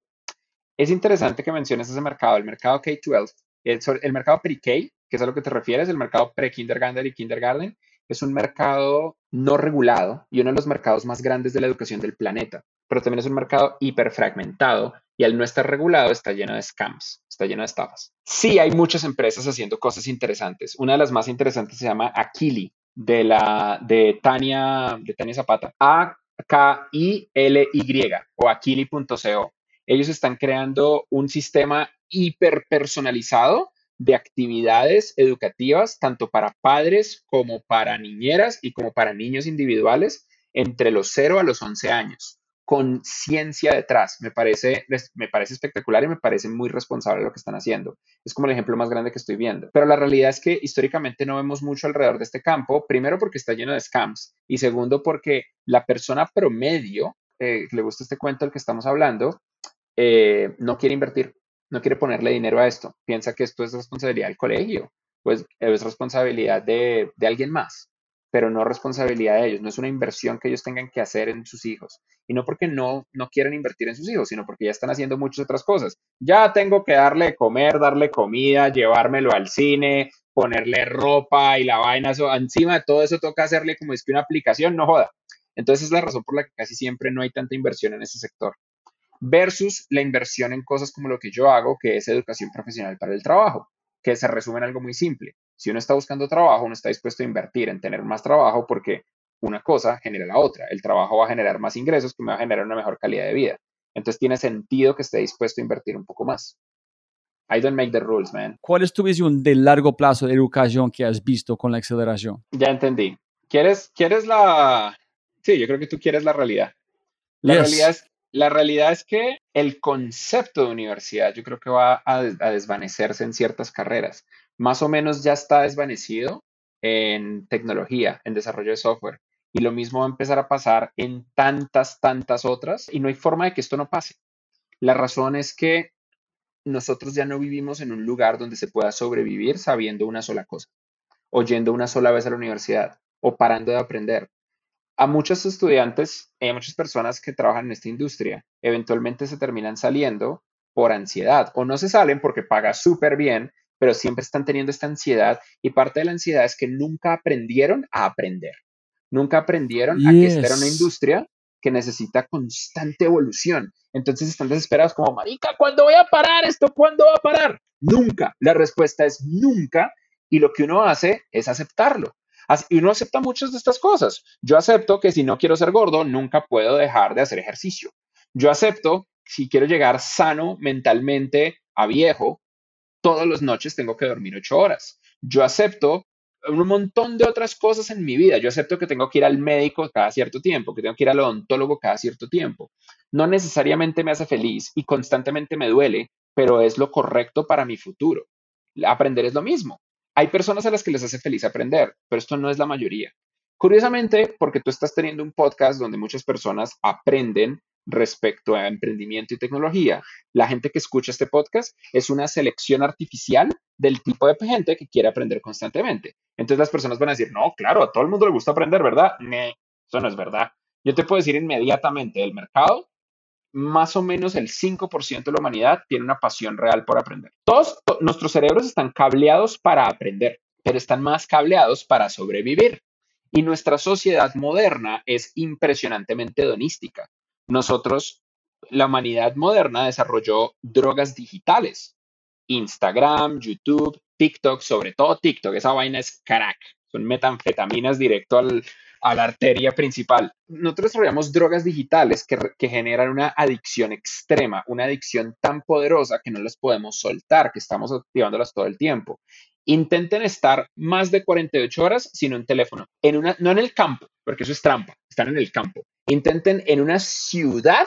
Es interesante que menciones ese mercado, el mercado K-12, el, el mercado pre-K, que es a lo que te refieres, el mercado pre-kindergarten y kindergarten, es un mercado no regulado y uno de los mercados más grandes de la educación del planeta, pero también es un mercado hiperfragmentado y al no estar regulado está lleno de scams, está lleno de estafas. Sí hay muchas empresas haciendo cosas interesantes. Una de las más interesantes se llama Aquili, de, la, de, Tania, de Tania Zapata. A-K-I-L-Y o aquili.co. Ellos están creando un sistema hiperpersonalizado de actividades educativas, tanto para padres como para niñeras y como para niños individuales entre los 0 a los 11 años con ciencia detrás. Me parece, me parece espectacular y me parece muy responsable lo que están haciendo. Es como el ejemplo más grande que estoy viendo. Pero la realidad es que históricamente no vemos mucho alrededor de este campo. Primero porque está lleno de scams y segundo porque la persona promedio, eh, le gusta este cuento del que estamos hablando, eh, no quiere invertir, no quiere ponerle dinero a esto. Piensa que esto es responsabilidad del colegio, pues es responsabilidad de, de alguien más pero no responsabilidad de ellos, no es una inversión que ellos tengan que hacer en sus hijos. Y no porque no, no quieren invertir en sus hijos, sino porque ya están haciendo muchas otras cosas. Ya tengo que darle comer, darle comida, llevármelo al cine, ponerle ropa y la vaina, encima de todo eso toca hacerle como es que una aplicación, no joda. Entonces es la razón por la que casi siempre no hay tanta inversión en ese sector. Versus la inversión en cosas como lo que yo hago, que es educación profesional para el trabajo, que se resume en algo muy simple si uno está buscando trabajo, uno está dispuesto a invertir en tener más trabajo porque una cosa genera la otra. El trabajo va a generar más ingresos que me va a generar una mejor calidad de vida. Entonces tiene sentido que esté dispuesto a invertir un poco más. I don't make the rules, man. ¿Cuál es tu visión de largo plazo de educación que has visto con la aceleración? Ya entendí. ¿Quieres, quieres la... Sí, yo creo que tú quieres la realidad. La, realidad, es, la realidad es que el concepto de universidad yo creo que va a desvanecerse en ciertas carreras más o menos ya está desvanecido en tecnología, en desarrollo de software. Y lo mismo va a empezar a pasar en tantas, tantas otras y no hay forma de que esto no pase. La razón es que nosotros ya no vivimos en un lugar donde se pueda sobrevivir sabiendo una sola cosa, o yendo una sola vez a la universidad, o parando de aprender. A muchos estudiantes y a muchas personas que trabajan en esta industria, eventualmente se terminan saliendo por ansiedad, o no se salen porque paga súper bien pero siempre están teniendo esta ansiedad y parte de la ansiedad es que nunca aprendieron a aprender. Nunca aprendieron a que esta era una industria que necesita constante evolución. Entonces están desesperados como, marica, ¿cuándo voy a parar esto? ¿Cuándo va a parar? Nunca. La respuesta es nunca y lo que uno hace es aceptarlo. Y uno acepta muchas de estas cosas. Yo acepto que si no quiero ser gordo, nunca puedo dejar de hacer ejercicio. Yo acepto si quiero llegar sano mentalmente a viejo, todas las noches tengo que dormir ocho horas. Yo acepto un montón de otras cosas en mi vida. Yo acepto que tengo que ir al médico cada cierto tiempo, que tengo que ir al odontólogo cada cierto tiempo. No necesariamente me hace feliz y constantemente me duele, pero es lo correcto para mi futuro. Aprender es lo mismo. Hay personas a las que les hace feliz aprender, pero esto no es la mayoría. Curiosamente, porque tú estás teniendo un podcast donde muchas personas aprenden respecto a emprendimiento y tecnología. La gente que escucha este podcast es una selección artificial del tipo de gente que quiere aprender constantemente. Entonces las personas van a decir, no, claro, a todo el mundo le gusta aprender, ¿verdad? No, eso no es verdad. Yo te puedo decir inmediatamente del mercado más o menos el 5% de la humanidad tiene una pasión real por aprender. Todos nuestros cerebros están cableados para aprender, pero están más cableados para sobrevivir. Y nuestra sociedad moderna es impresionantemente hedonística. Nosotros, la humanidad moderna desarrolló drogas digitales. Instagram, YouTube, TikTok, sobre todo TikTok, esa vaina es crack. Son metanfetaminas directo al, a la arteria principal. Nosotros desarrollamos drogas digitales que, que, generan una adicción extrema, una adicción tan poderosa que no las podemos soltar, que estamos activándolas todo el tiempo. Intenten estar más de 48 horas sin un teléfono, en una, no en el campo, porque eso es trampa, están en el campo. Intenten en una ciudad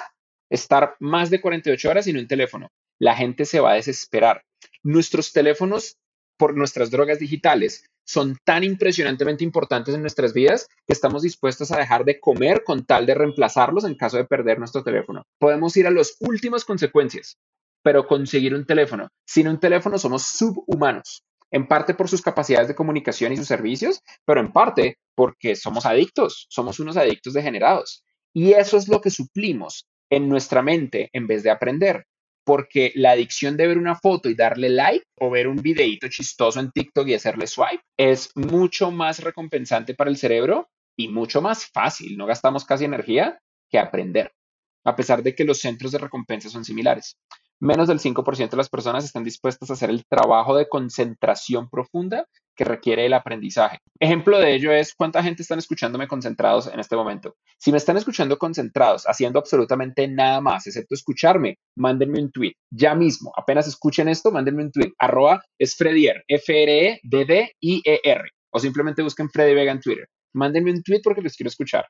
estar más de 48 horas sin un teléfono. La gente se va a desesperar. Nuestros teléfonos, por nuestras drogas digitales, son tan impresionantemente importantes en nuestras vidas que estamos dispuestos a dejar de comer con tal de reemplazarlos en caso de perder nuestro teléfono. Podemos ir a las últimas consecuencias, pero conseguir un teléfono. Sin un teléfono somos subhumanos en parte por sus capacidades de comunicación y sus servicios, pero en parte porque somos adictos, somos unos adictos degenerados. Y eso es lo que suplimos en nuestra mente en vez de aprender, porque la adicción de ver una foto y darle like o ver un videíto chistoso en TikTok y hacerle swipe es mucho más recompensante para el cerebro y mucho más fácil. No gastamos casi energía que aprender, a pesar de que los centros de recompensa son similares menos del 5% de las personas están dispuestas a hacer el trabajo de concentración profunda que requiere el aprendizaje. Ejemplo de ello es cuánta gente están escuchándome concentrados en este momento. Si me están escuchando concentrados, haciendo absolutamente nada más, excepto escucharme, mándenme un tweet. Ya mismo, apenas escuchen esto, mándenme un tweet. Arroba es Fredier, F-R-E-D-D-I-E-R. O simplemente busquen Freddy Vega en Twitter. Mándenme un tweet porque les quiero escuchar.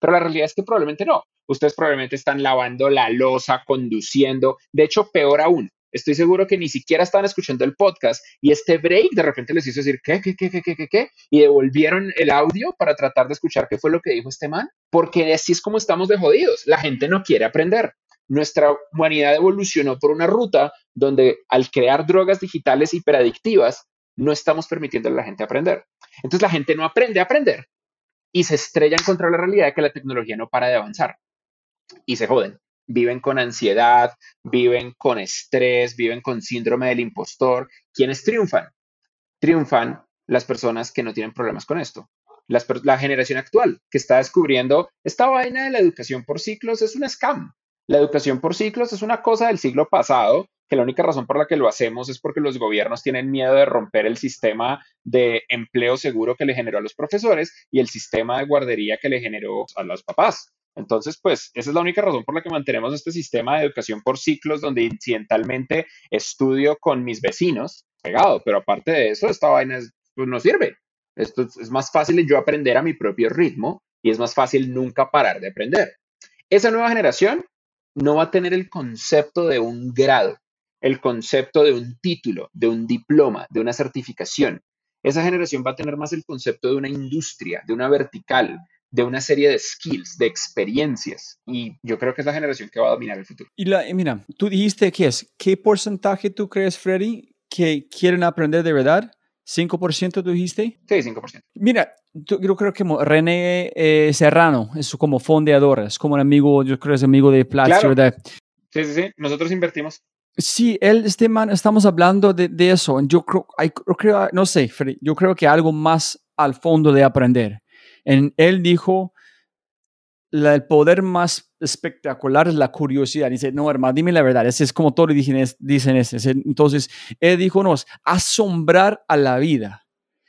Pero la realidad es que probablemente no. Ustedes probablemente están lavando la losa, conduciendo. De hecho, peor aún, estoy seguro que ni siquiera estaban escuchando el podcast y este break de repente les hizo decir, ¿qué, qué, qué, qué, qué, qué? Y devolvieron el audio para tratar de escuchar qué fue lo que dijo este man. Porque así es como estamos de jodidos. La gente no quiere aprender. Nuestra humanidad evolucionó por una ruta donde al crear drogas digitales hiperadictivas, no estamos permitiendo a la gente aprender. Entonces la gente no aprende a aprender y se estrellan contra la realidad de que la tecnología no para de avanzar y se joden. Viven con ansiedad, viven con estrés, viven con síndrome del impostor. ¿Quiénes triunfan? Triunfan las personas que no tienen problemas con esto. la generación actual que está descubriendo esta vaina de la educación por ciclos es un scam. La educación por ciclos es una cosa del siglo pasado que la única razón por la que lo hacemos es porque los gobiernos tienen miedo de romper el sistema de empleo seguro que le generó a los profesores y el sistema de guardería que le generó a los papás. Entonces, pues esa es la única razón por la que mantenemos este sistema de educación por ciclos donde incidentalmente estudio con mis vecinos pegado, pero aparte de eso, esta vaina pues, no sirve. Esto es más fácil yo aprender a mi propio ritmo y es más fácil nunca parar de aprender. Esa nueva generación no va a tener el concepto de un grado, el concepto de un título, de un diploma, de una certificación. Esa generación va a tener más el concepto de una industria, de una vertical, de una serie de skills, de experiencias. Y yo creo que es la generación que va a dominar el futuro. Y la, mira, tú dijiste que es, ¿qué porcentaje tú crees, Freddy, que quieren aprender de verdad? ¿5% tú dijiste? Sí, 5%. Mira, yo creo que René eh, Serrano es como fondeador, es como un amigo, yo creo que es amigo de Platz, ¿verdad? Sí, sí, sí, nosotros invertimos. Sí, él, este man, estamos hablando de, de eso. Yo creo, creo, no sé, yo creo que algo más al fondo de aprender. En, él dijo, el poder más espectacular es la curiosidad. Dice, no, hermano, dime la verdad. Ese es como todos dicen, dicen ese. Entonces, él dijo, no, asombrar a la vida.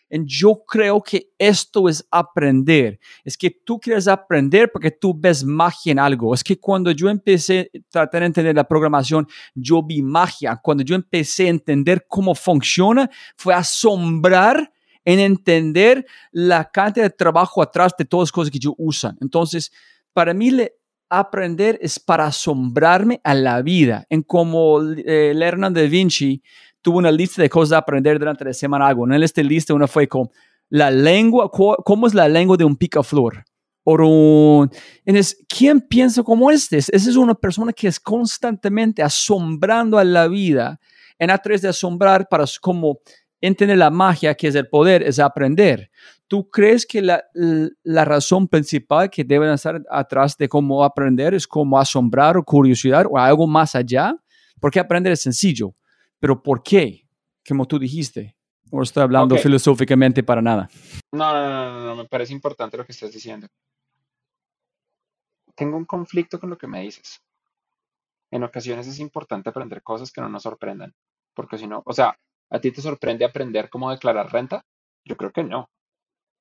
Yo creo que esto es aprender. Es que tú quieres aprender porque tú ves magia en algo. Es que cuando yo empecé a tratar de entender la programación, yo vi magia. Cuando yo empecé a entender cómo funciona, fue asombrar en entender la cantidad de trabajo atrás de todas las cosas que yo usan. Entonces, para mí, aprender es para asombrarme a la vida. En como eh, Leonardo da Vinci tuvo una lista de cosas a aprender durante la semana. Algo. En esta lista una fue con la lengua, cómo es la lengua de un picaflor. O entonces, ¿quién piensa como este? Esa es una persona que es constantemente asombrando a la vida en a través de asombrar para como entender la magia que es el poder, es aprender. ¿Tú crees que la, la razón principal que deben estar atrás de cómo aprender es como asombrar o curiosidad o algo más allá? Porque aprender es sencillo, pero ¿por qué? Como tú dijiste. O estoy hablando filosóficamente para nada. No, no, no, no, no, me parece importante lo que estás diciendo. Tengo un conflicto con lo que me dices. En ocasiones es importante aprender cosas que no nos sorprendan, porque si no, o sea, ¿a ti te sorprende aprender cómo declarar renta? Yo creo que no.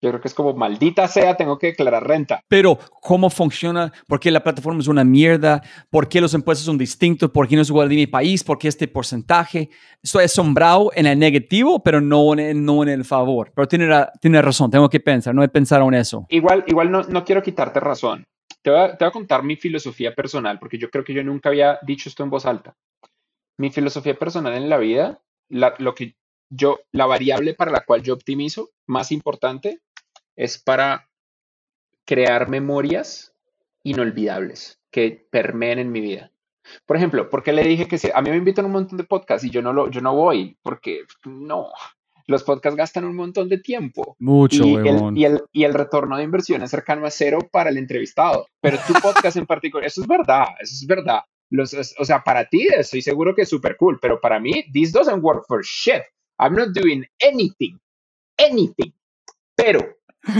Yo creo que es como, maldita sea, tengo que declarar renta. Pero, ¿cómo funciona? ¿Por qué la plataforma es una mierda? ¿Por qué los impuestos son distintos? ¿Por qué no es igual de mi país? ¿Por qué este porcentaje? Estoy asombrado en el negativo, pero no en el, no en el favor. Pero tiene, tiene razón, tengo que pensar, no he pensado en eso. Igual, igual no, no quiero quitarte razón. Te voy, a, te voy a contar mi filosofía personal, porque yo creo que yo nunca había dicho esto en voz alta. Mi filosofía personal en la vida, la, lo que yo, la variable para la cual yo optimizo, más importante, es para crear memorias inolvidables que permeen en mi vida. Por ejemplo, ¿por qué le dije que sí? A mí me invitan un montón de podcasts y yo no, lo, yo no voy, porque no, los podcasts gastan un montón de tiempo Mucho, y el, y, el, y el retorno de inversión es cercano a cero para el entrevistado. Pero tu podcast en particular, eso es verdad, eso es verdad. Los, o sea, para ti estoy seguro que es súper cool, pero para mí, this doesn't work for shit. I'm not doing anything, anything. Pero,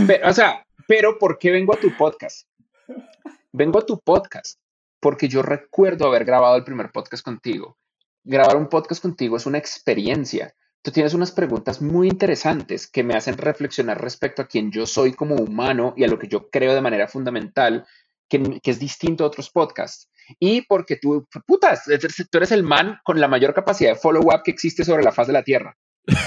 pero, o sea, pero ¿por qué vengo a tu podcast? Vengo a tu podcast porque yo recuerdo haber grabado el primer podcast contigo. Grabar un podcast contigo es una experiencia. Tú tienes unas preguntas muy interesantes que me hacen reflexionar respecto a quién yo soy como humano y a lo que yo creo de manera fundamental, que, que es distinto a otros podcasts. Y porque tú, putas, tú eres el man con la mayor capacidad de follow-up que existe sobre la faz de la Tierra.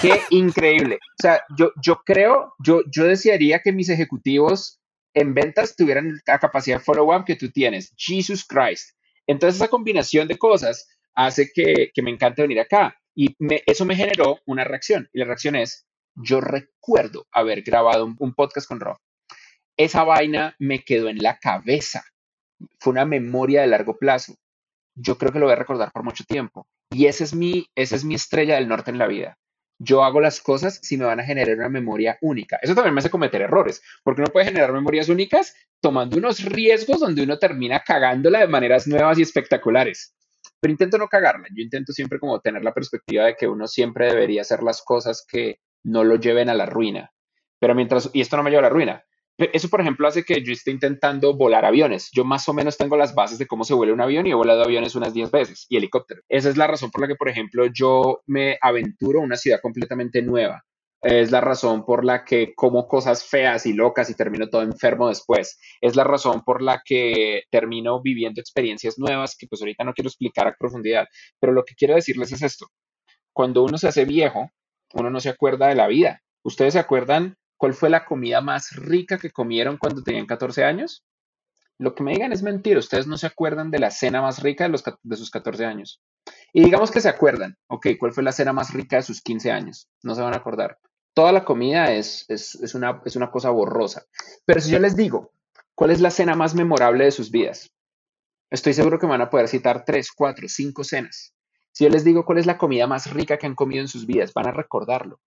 Qué increíble. O sea, yo, yo creo, yo, yo desearía que mis ejecutivos en ventas tuvieran la capacidad de follow-up que tú tienes. Jesus Christ. Entonces esa combinación de cosas hace que, que me encante venir acá. Y eso me generó una reacción. Y la reacción es, yo recuerdo haber grabado un, un podcast con Rob. Esa vaina me quedó en la cabeza. Fue una memoria de largo plazo. Yo creo que lo voy a recordar por mucho tiempo. Y esa es mi, esa es mi estrella del norte en la vida. Yo hago las cosas si me van a generar una memoria única. Eso también me hace cometer errores, porque uno puede generar memorias únicas tomando unos riesgos donde uno termina cagándola de maneras nuevas y espectaculares. Pero intento no cagarla. Yo intento siempre como tener la perspectiva de que uno siempre debería hacer las cosas que no lo lleven a la ruina. Pero mientras, y esto no me lleva a la ruina. Eso, por ejemplo, hace que yo esté intentando volar aviones. Yo más o menos tengo las bases de cómo se vuela un avión y he volado aviones unas 10 veces y helicóptero. Esa es la razón por la que, por ejemplo, yo me aventuro a una ciudad completamente nueva. Es la razón por la que como cosas feas y locas y termino todo enfermo después. Es la razón por la que termino viviendo experiencias nuevas que pues ahorita no quiero explicar a profundidad. Pero lo que quiero decirles es esto. Cuando uno se hace viejo, uno no se acuerda de la vida. ¿Ustedes se acuerdan cuál fue la comida más rica que comieron cuando tenían 14 años? Lo que me digan es mentira. Ustedes no se acuerdan de la cena más rica de, sus 14 años. Y digamos que se acuerdan. Ok, ¿cuál fue la cena más rica de sus 15 años? No se van a acordar. Toda la comida es, es, es una, es una cosa borrosa. Pero si yo les digo, ¿cuál es la cena más memorable de sus vidas? Estoy seguro que me van a poder citar tres, cuatro, cinco cenas. Si yo les digo cuál es la comida más rica que han comido en sus vidas, van a recordarlo.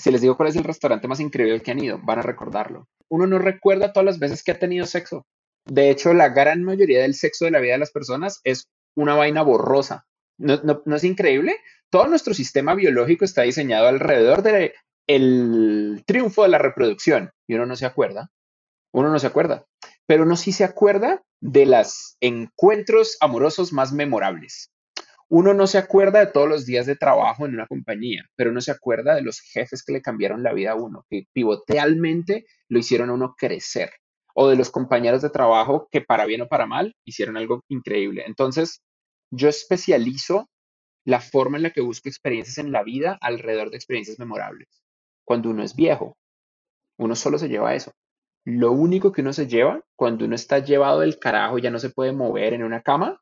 Si les digo cuál es el restaurante más increíble que han ido, van a recordarlo. Uno no recuerda todas las veces que ha tenido sexo. De hecho, la gran mayoría del sexo de la vida de las personas es una vaina borrosa. ¿No, es increíble? Todo nuestro sistema biológico está diseñado alrededor del el triunfo de la reproducción y uno no se acuerda. Uno no se acuerda. Pero uno sí se acuerda de los encuentros amorosos más memorables. Uno no se acuerda de todos los días de trabajo en una compañía, pero uno se acuerda de los jefes que le cambiaron la vida a uno, que pivotealmente lo hicieron a uno crecer, o de los compañeros de trabajo que para bien o para mal hicieron algo increíble. Entonces, yo especializo la forma en la que busco experiencias en la vida alrededor de experiencias memorables. Cuando uno es viejo, uno solo se lleva eso. Lo único que uno se lleva cuando uno está llevado del carajo ya no se puede mover en una cama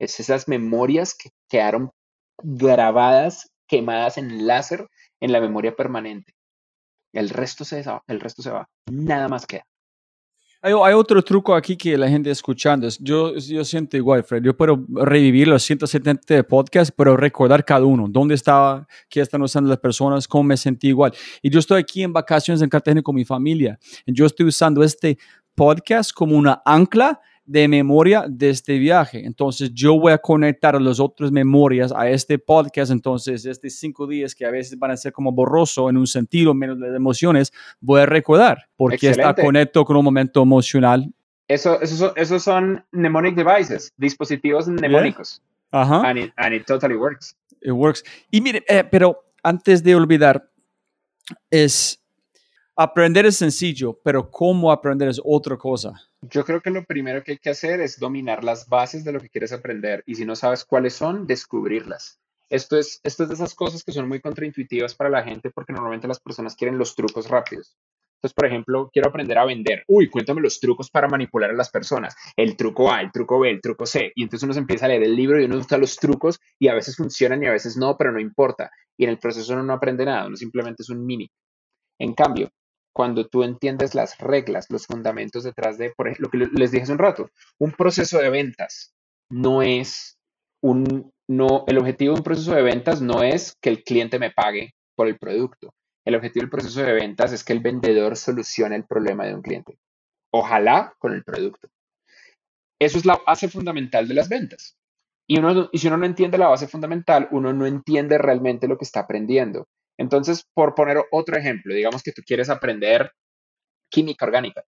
es esas memorias que quedaron grabadas, quemadas en láser en la memoria permanente. El resto se, el resto se va. Nada más queda. Hay, hay, otro truco aquí que la gente escuchando. Yo, yo siento igual, Fred. Yo puedo revivir los 170 de podcast, pero recordar cada uno. ¿Dónde estaba? ¿Qué están usando las personas? ¿Cómo me sentí igual? Y yo estoy aquí en vacaciones en Cartagena con mi familia. Y yo estoy usando este podcast como una ancla de memoria de este viaje. Entonces yo voy a conectar las otras memorias a este podcast. Entonces, estos cinco días que a veces van a ser como borroso en un sentido, menos de emociones, voy a recordar porque está conectado con un momento emocional. Eso, eso, esos son mnemonic devices, dispositivos mnemónicos. Ajá. And it, and it, totally works. It works. Y mire, eh, pero antes de olvidar, es aprender es sencillo, pero cómo aprender es otra cosa. Yo creo que lo primero que hay que hacer es dominar las bases de lo que quieres aprender y si no sabes cuáles son, descubrirlas. Esto es, esto es de esas cosas que son muy contraintuitivas para la gente porque normalmente las personas quieren los trucos rápidos. Entonces, por ejemplo, quiero aprender a vender. Uy, cuéntame los trucos para manipular a las personas. El truco A, el truco B, el truco C. Y entonces uno se empieza a leer el libro y uno usa los trucos y a veces funcionan y a veces no, pero no importa. Y en el proceso uno no aprende nada, uno simplemente es un mini. En cambio, cuando tú entiendes las reglas, los fundamentos detrás de, por ejemplo, lo que les dije hace un rato, un proceso de ventas no es un, no, el objetivo de un proceso de ventas no es que el cliente me pague por el producto. El objetivo del proceso de ventas es que el vendedor solucione el problema de un cliente. Ojalá con el producto. Eso es la base fundamental de las ventas. Y, uno, y si uno no entiende la base fundamental, uno no entiende realmente lo que está aprendiendo. Entonces, por poner otro ejemplo, digamos que tú quieres aprender química orgánica.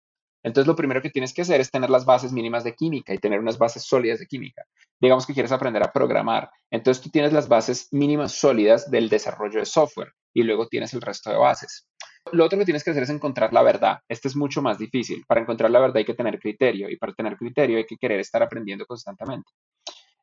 Entonces, lo primero que tienes que hacer es tener las bases mínimas de química y tener unas bases sólidas de química. Digamos que quieres aprender a programar. Entonces, tú tienes las bases mínimas sólidas del desarrollo de software y luego tienes el resto de bases. Lo otro que tienes que hacer es encontrar la verdad. Este es mucho más difícil. Para encontrar la verdad hay que tener criterio y para tener criterio hay que querer estar aprendiendo constantemente.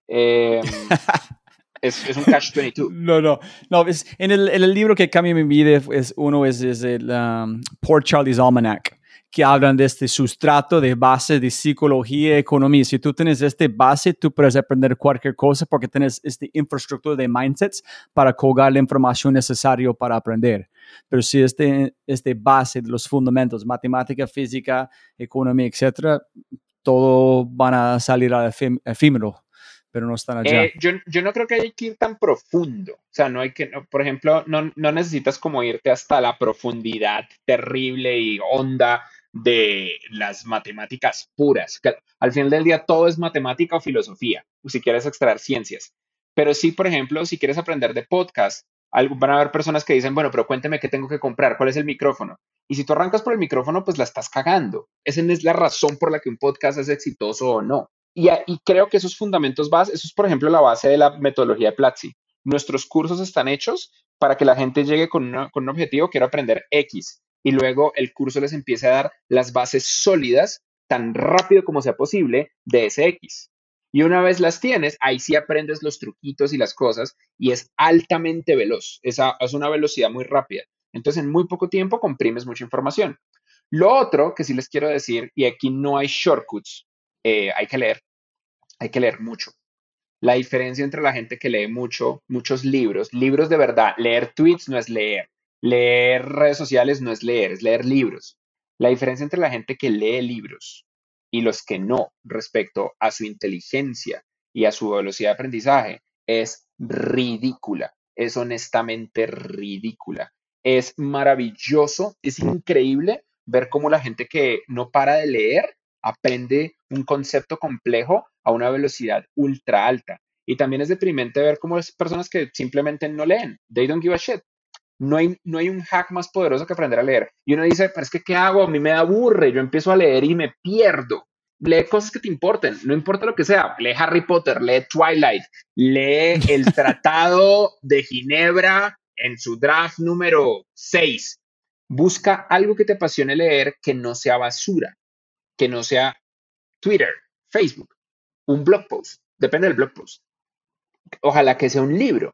Eh, <laughs> es, un catch 22. <laughs> No, no, no, es, en, el, en el libro que cambia mi vida, es, uno es, es el um, Poor Charlie's Almanac, que hablan de este sustrato de base de psicología y economía. Si tú tienes este base, tú puedes aprender cualquier cosa porque tienes este infraestructura de mindsets para colgar la información necesaria para aprender. Pero si este, este base de los fundamentos, matemática, física, economía, etcétera, todo van a salir al efímero pero no están allá. Eh, yo, yo, no creo que hay que ir tan profundo. O sea, no hay que, por ejemplo, no, no necesitas como irte hasta la profundidad terrible y honda de las matemáticas puras. Al final del día todo es matemática o filosofía, si quieres extraer ciencias. Pero sí, por ejemplo, si quieres aprender de podcast, van a haber personas que dicen, bueno, pero cuénteme qué tengo que comprar, cuál es el micrófono. Y si tú arrancas por el micrófono, pues la estás cagando. Esa no es la razón por la que un podcast es exitoso o no. Y, creo que esos fundamentos básicos, eso es por ejemplo la base de la metodología de Platzi. Nuestros cursos están hechos para que la gente llegue con, con un objetivo, quiero aprender X, y luego el curso les empiece a dar las bases sólidas tan rápido como sea posible de ese X. Y una vez las tienes, ahí sí aprendes los truquitos y las cosas y es altamente veloz. Esa es una velocidad muy rápida. Entonces, en muy poco tiempo comprimes mucha información. Lo otro que sí les quiero decir, y aquí no hay shortcuts, eh, hay que leer, hay que leer mucho. La diferencia entre la gente que lee mucho, muchos libros, libros de verdad, leer tweets no es leer, leer redes sociales no es leer, es leer libros. La diferencia entre la gente que lee libros y los que no respecto a su inteligencia y a su velocidad de aprendizaje es ridícula, es honestamente ridícula. Es maravilloso, es increíble ver cómo la gente que no para de leer aprende un concepto complejo a una velocidad ultra alta. Y también es deprimente ver cómo es personas que simplemente no leen. They don't give a shit. No hay, no hay un hack más poderoso que aprender a leer. Y uno dice, pero es que ¿qué hago? A mí me aburre. Yo empiezo a leer y me pierdo. Lee cosas que te importen, no importa lo que sea. Lee Harry Potter, lee Twilight, lee el <laughs> Tratado de Ginebra en su draft número 6. Busca algo que te apasione leer que no sea basura que no sea Twitter, Facebook, un blog post, depende del blog post. Ojalá que sea un libro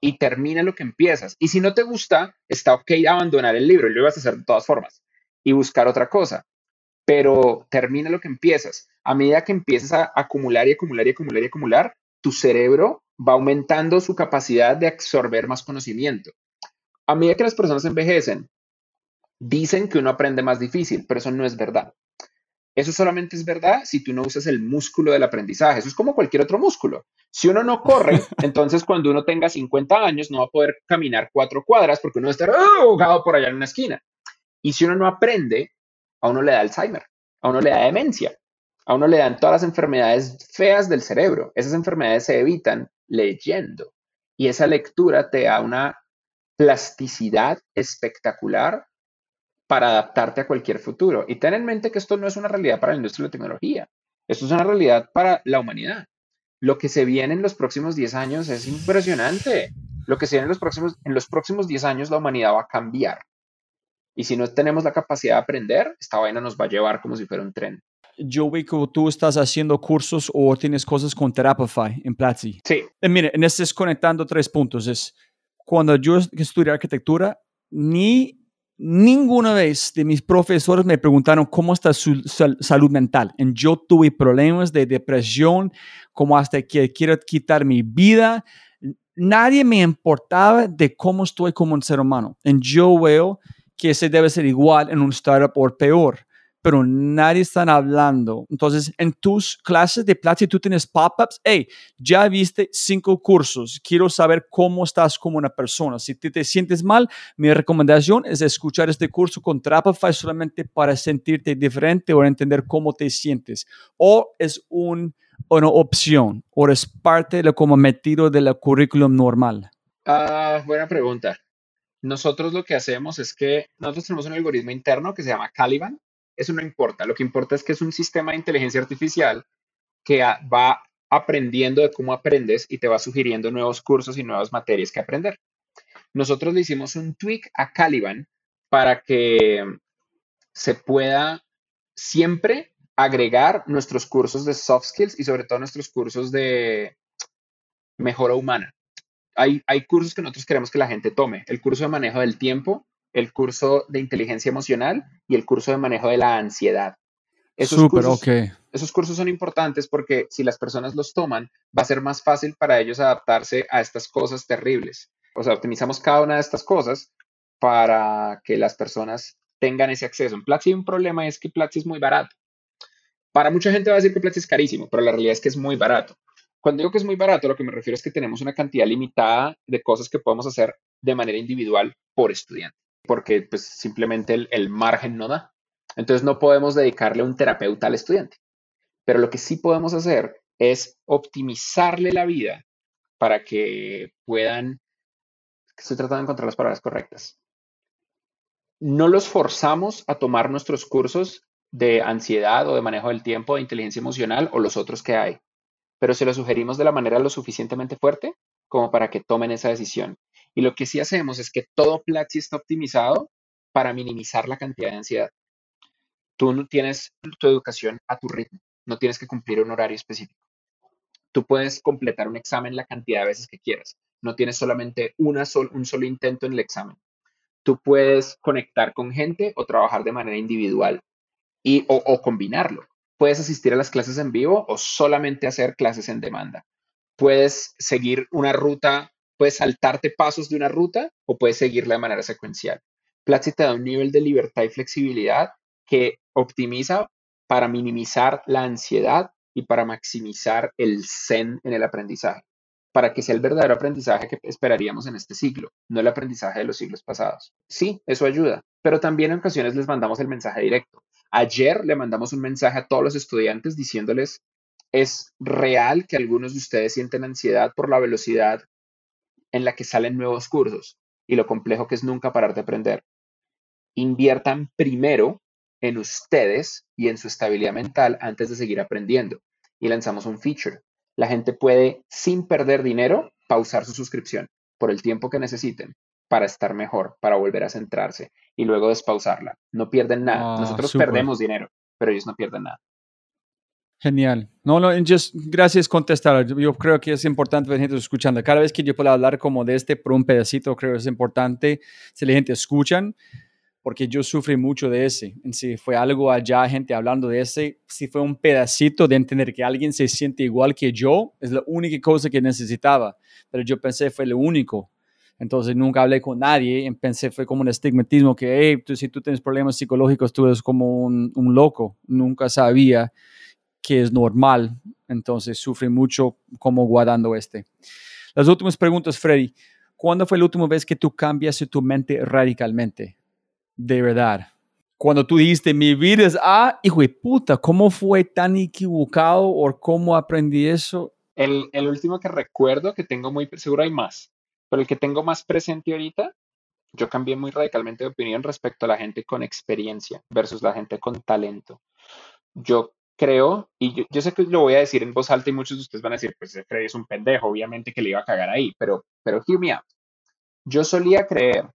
y termina lo que empiezas. Y si no te gusta, está ok abandonar el libro y lo vas a hacer de todas formas y buscar otra cosa. Pero termina lo que empiezas. A medida que empiezas a acumular y acumular y acumular y acumular, tu cerebro va aumentando su capacidad de absorber más conocimiento. A medida que las personas envejecen, dicen que uno aprende más difícil, pero eso no es verdad. Eso solamente es verdad si tú no usas el músculo del aprendizaje. Eso es como cualquier otro músculo. Si uno no corre, <laughs> entonces cuando uno tenga 50 años no va a poder caminar cuatro cuadras porque uno va a estar ¡ah! ahogado por allá en una esquina. Y si uno no aprende, a uno le da Alzheimer, a uno le da demencia, a uno le dan todas las enfermedades feas del cerebro. Esas enfermedades se evitan leyendo. Y esa lectura te da una plasticidad espectacular para adaptarte a cualquier futuro. Y ten en mente que esto no es una realidad para la industria de la tecnología, esto es una realidad para la humanidad. Lo que se viene en los próximos 10 años es impresionante. Lo que se viene en los próximos, en los próximos 10 años, la humanidad va a cambiar. Y si no tenemos la capacidad de aprender, esta vaina nos va a llevar como si fuera un tren. Yo veo que tú estás haciendo cursos o tienes cosas con Therapify en Platzi. Sí. Eh, mire, en este es conectando tres puntos. Es cuando yo estudié arquitectura, ni ninguna vez de mis profesores me preguntaron cómo está su salud mental. Yo tuve problemas de depresión, como hasta que quiero quitar mi vida. Nadie me importaba de cómo estoy como un ser humano. Yo veo que ese debe ser igual en un startup o peor pero nadie está hablando. Entonces, en tus clases de Platzi tú tienes pop-ups. Hey, ya viste cinco cursos. Quiero saber cómo estás como una persona. Si te, te sientes mal, mi recomendación es escuchar este curso con Trapify solamente para sentirte diferente o entender cómo te sientes. O es un, una opción o es parte de lo como metido de la currículum normal. Ah, buena pregunta. Nosotros lo que hacemos es que nosotros tenemos un algoritmo interno que se llama Caliban eso no importa. Lo que importa es que es un sistema de inteligencia artificial que va aprendiendo de cómo aprendes y te va sugiriendo nuevos cursos y nuevas materias que aprender. Nosotros le hicimos un tweak a Caliban para que se pueda siempre agregar nuestros cursos de soft skills y sobre todo nuestros cursos de mejora humana. Hay, hay cursos que nosotros queremos que la gente tome. El curso de manejo del tiempo, el curso de inteligencia emocional y el curso de manejo de la ansiedad. Esos, cursos, esos cursos son importantes porque si las personas los toman, va a ser más fácil para ellos adaptarse a estas cosas terribles. O sea, optimizamos cada una de estas cosas para que las personas tengan ese acceso. En Platzi un problema es que Platzi es muy barato. Para mucha gente va a decir que Platzi es carísimo, pero la realidad es que es muy barato. Cuando digo que es muy barato, lo que me refiero es que tenemos una cantidad limitada de cosas que podemos hacer de manera individual por estudiante porque pues simplemente el, margen no da. Entonces no podemos dedicarle un terapeuta al estudiante. Pero lo que sí podemos hacer es optimizarle la vida para que puedan, estoy tratando de encontrar las palabras correctas. No los forzamos a tomar nuestros cursos de ansiedad o de manejo del tiempo, de inteligencia emocional o los otros que hay, pero se los sugerimos de la manera lo suficientemente fuerte como para que tomen esa decisión. Y lo que sí hacemos es que todo Platzi está optimizado para minimizar la cantidad de ansiedad. Tú no tienes tu educación a tu ritmo, no tienes que cumplir un horario específico. Tú puedes completar un examen la cantidad de veces que quieras. No tienes solamente un solo intento en el examen. Tú puedes conectar con gente o trabajar de manera individual y, o combinarlo. Puedes asistir a las clases en vivo o solamente hacer clases en demanda. Puedes seguir una ruta Puedes saltarte pasos de una ruta o puedes seguirla de manera secuencial. Platzi te da un nivel de libertad y flexibilidad que optimiza para minimizar la ansiedad y para maximizar el zen en el aprendizaje, para que sea el verdadero aprendizaje que esperaríamos en este siglo, no el aprendizaje de los siglos pasados. Sí, eso ayuda, pero también en ocasiones les mandamos el mensaje directo. Ayer le mandamos un mensaje a todos los estudiantes diciéndoles, es real que algunos de ustedes sienten ansiedad por la velocidad en la que salen nuevos cursos y lo complejo que es nunca parar de aprender. Inviertan primero en ustedes y en su estabilidad mental antes de seguir aprendiendo. Y lanzamos un feature. La gente puede, sin perder dinero, pausar su suscripción por el tiempo que necesiten para estar mejor, para volver a centrarse y luego despausarla. No pierden nada. Ah, Nosotros perdemos dinero, pero ellos no pierden nada. Genial. No, no, just, gracias contestar. Yo creo que es importante ver gente escuchando. Cada vez que yo pueda hablar como de este por un pedacito, creo que es importante si la gente escuchan, porque yo sufrí mucho de ese. Si fue algo allá, gente hablando de ese, si fue un pedacito de entender que alguien se siente igual que yo, es la única cosa que necesitaba. Pero yo pensé fue lo único. Entonces nunca hablé con nadie. Pensé fue como un estigmatismo que, hey, tú, si tú tienes problemas psicológicos, tú eres como un loco. Nunca sabía que es normal. Entonces sufrí mucho como guardando este. Las últimas preguntas, Freddy. ¿Cuándo fue la última vez que tú cambiaste tu mente radicalmente? De verdad. Cuando tú dijiste, mi vida es A, hijo de puta, ¿cómo fue tan equivocado o cómo aprendí eso? El, el último que recuerdo, que tengo muy, seguro hay más, pero el que tengo más presente ahorita, yo cambié muy radicalmente de opinión respecto a la gente con experiencia versus la gente con talento. Yo creo, y yo, sé que lo voy a decir en voz alta y muchos de ustedes van a decir, pues Freddy es un pendejo, obviamente que le iba a cagar ahí, pero, pero hear me out. Yo solía creer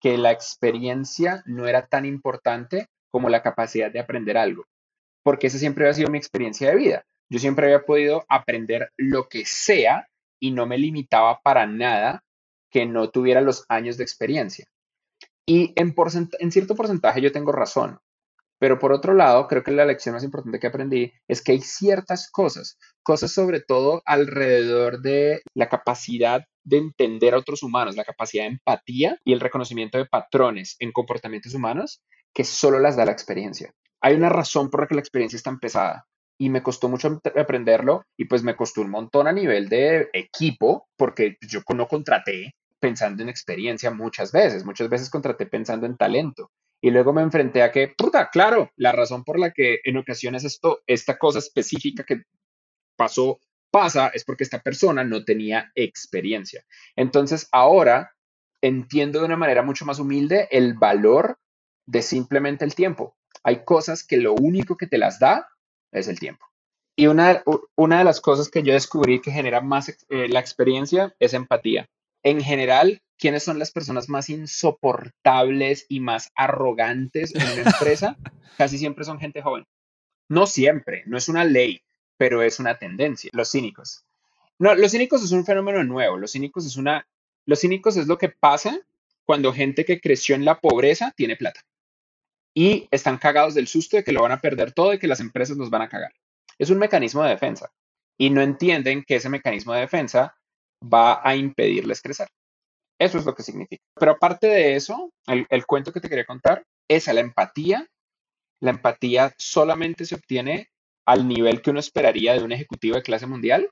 que la experiencia no era tan importante como la capacidad de aprender algo, porque esa siempre había sido mi experiencia de vida. Yo siempre había podido aprender lo que sea y no me limitaba para nada que no tuviera los años de experiencia. Y en, en cierto porcentaje yo tengo razón, pero por otro lado, creo que la lección más importante que aprendí es que hay ciertas cosas, cosas sobre todo alrededor de la capacidad de entender a otros humanos, la capacidad de empatía y el reconocimiento de patrones en comportamientos humanos que solo las da la experiencia. Hay una razón por la que la experiencia es tan pesada y me costó mucho aprenderlo y pues me costó un montón a nivel de equipo porque yo no contraté pensando en experiencia muchas veces, muchas veces contraté pensando en talento y luego me enfrenté a que, puta, claro, la razón por la que en ocasiones esto, esta cosa específica que pasó, pasa, es porque esta persona no tenía experiencia. Entonces, ahora entiendo de una manera mucho más humilde el valor de simplemente el tiempo. Hay cosas que lo único que te las da es el tiempo. Y una, una de las cosas que yo descubrí que genera más eh, la experiencia es empatía. En general, quiénes son las personas más insoportables y más arrogantes en una empresa, <laughs> casi siempre son gente joven. No siempre, no es una ley, pero es una tendencia. Los cínicos. No, los cínicos es un fenómeno nuevo. Los cínicos es una, los cínicos es lo que pasa cuando gente que creció en la pobreza tiene plata y están cagados del susto de que lo van a perder todo y que las empresas los van a cagar. Es un mecanismo de defensa y no entienden que ese mecanismo de defensa va a impedirles crecer. Eso es lo que significa. Pero aparte de eso, el, cuento que te quería contar es a la empatía. La empatía solamente se obtiene al nivel que uno esperaría de un ejecutivo de clase mundial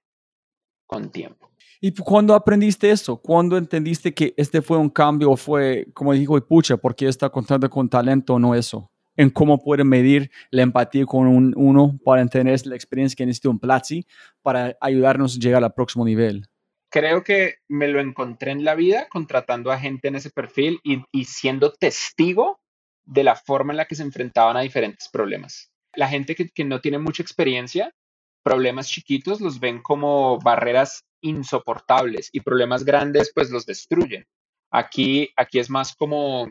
con tiempo. ¿Y cuándo aprendiste eso? ¿Cuándo entendiste que este fue un cambio o fue, como dijo, y pucha, ¿por qué está contando con talento no eso? En cómo puede medir la empatía con uno para entender la experiencia que necesita un Platzi para ayudarnos a llegar al próximo nivel creo que me lo encontré en la vida contratando a gente en ese perfil y, siendo testigo de la forma en la que se enfrentaban a diferentes problemas. La gente que, que no tiene mucha experiencia, problemas chiquitos los ven como barreras insoportables y problemas grandes pues los destruyen. Aquí, aquí es más como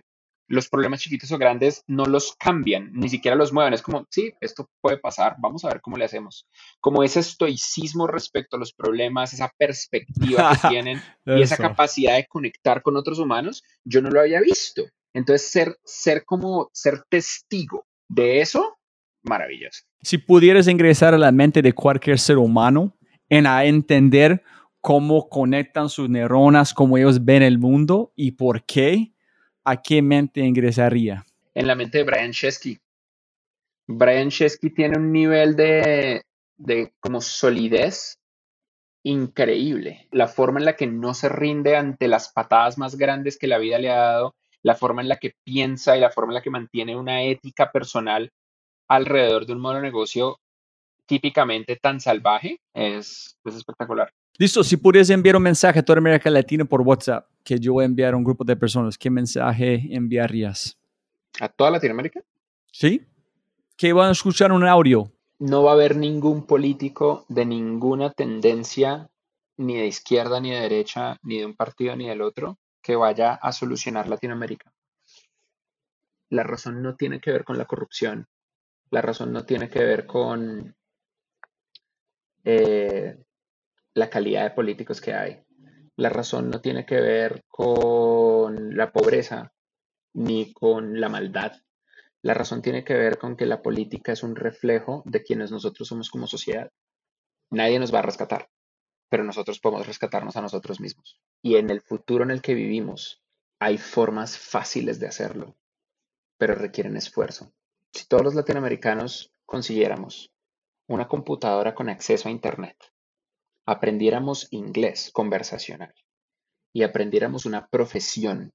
los problemas chiquitos o grandes no los cambian, ni siquiera los mueven. Es como, sí, esto puede pasar, vamos a ver cómo le hacemos. Como ese estoicismo respecto a los problemas, esa perspectiva que <laughs> tienen y esa capacidad de conectar con otros humanos, yo no lo había visto. Entonces, ser, ser como, ser testigo de eso, maravilloso. Si pudieras ingresar a la mente de cualquier ser humano en a entender cómo conectan sus neuronas, cómo ellos ven el mundo y por qué, ¿a qué mente ingresaría? En la mente de Brian Chesky. Brian Chesky tiene un nivel de, de como solidez increíble. La forma en la que no se rinde ante las patadas más grandes que la vida le ha dado, la forma en la que piensa y la forma en la que mantiene una ética personal alrededor de un modo de negocio típicamente tan salvaje es, es espectacular. Listo, si pudieras enviar un mensaje a toda América Latina por WhatsApp, que yo voy a enviar a un grupo de personas, ¿qué mensaje enviarías? ¿A toda Latinoamérica? Sí. Que van a escuchar un audio. No va a haber ningún político de ninguna tendencia, ni de izquierda, ni de derecha, ni de un partido, ni del otro, que vaya a solucionar Latinoamérica. La razón no tiene que ver con la corrupción. La razón no tiene que ver con eh, la calidad de políticos que hay. La razón no tiene que ver con la pobreza ni con la maldad. La razón tiene que ver con que la política es un reflejo de quienes nosotros somos como sociedad. Nadie nos va a rescatar. pero nosotros podemos rescatarnos a nosotros mismos. Y en el futuro en el que vivimos hay formas fáciles de hacerlo, pero requieren esfuerzo. Si todos los latinoamericanos consiguiéramos una computadora con acceso a Internet, aprendiéramos inglés conversacional y aprendiéramos una profesión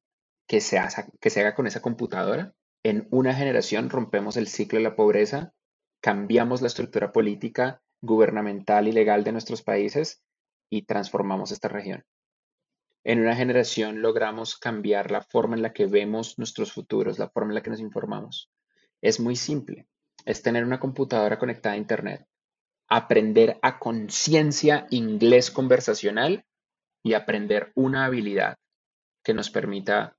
que se, que se haga con esa computadora, en una generación rompemos el ciclo de la pobreza, cambiamos la estructura política, gubernamental y legal de nuestros países y transformamos esta región. En una generación logramos cambiar la forma en la que vemos nuestros futuros, la forma en la que nos informamos. Es muy simple. Es tener una computadora conectada a Internet, aprender a conciencia inglés conversacional y aprender una habilidad que nos permita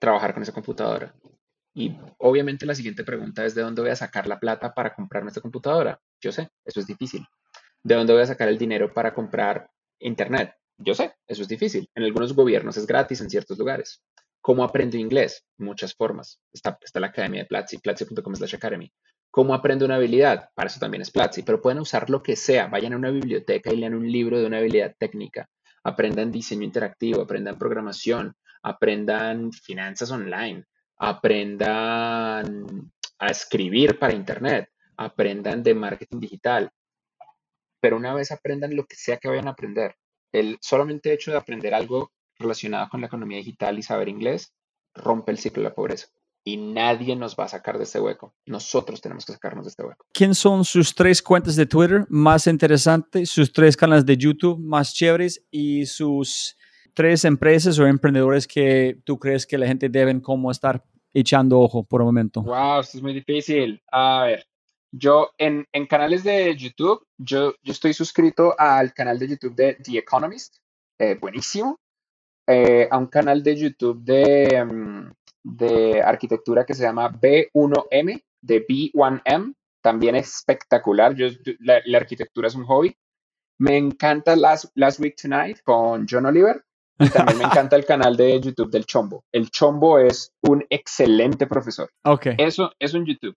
trabajar con esa computadora. Y obviamente la siguiente pregunta es, ¿de dónde voy a sacar la plata para comprarme esta computadora? Yo sé, eso es difícil. ¿De dónde voy a sacar el dinero para comprar Internet? Yo sé, eso es difícil. En algunos gobiernos es gratis en ciertos lugares. ¿Cómo aprendo inglés? Muchas formas. Está, está la academia de Platzi, platzi.com slash academy. ¿Cómo aprendo una habilidad? Para eso también es Platzi, pero pueden usar lo que sea. Vayan a una biblioteca y lean un libro de una habilidad técnica. Aprendan diseño interactivo, aprendan programación, aprendan finanzas online, aprendan a escribir para Internet, aprendan de marketing digital. Pero una vez aprendan lo que sea que vayan a aprender, el solamente hecho de aprender algo relacionado con la economía digital y saber inglés rompe el ciclo de la pobreza. Y nadie nos va a sacar de este hueco. Nosotros tenemos que sacarnos de este hueco. ¿Quién son sus tres cuentas de Twitter más interesantes, sus tres canales de YouTube más chéveres y sus tres empresas o emprendedores que tú crees que la gente deben como estar echando ojo por el momento? Wow, esto es muy difícil. A ver, yo en, en canales de YouTube, yo, yo estoy suscrito al canal de YouTube de The Economist, eh, buenísimo. Eh, a un canal de YouTube de, mm, de arquitectura que se llama B1M, de B1M, también espectacular. Yo, la, la, arquitectura es un hobby. Me encanta Last, Last Week Tonight con John Oliver. Y también me <laughs> encanta el canal de YouTube del Chombo. El Chombo es un excelente profesor. Ok. Eso es un YouTube.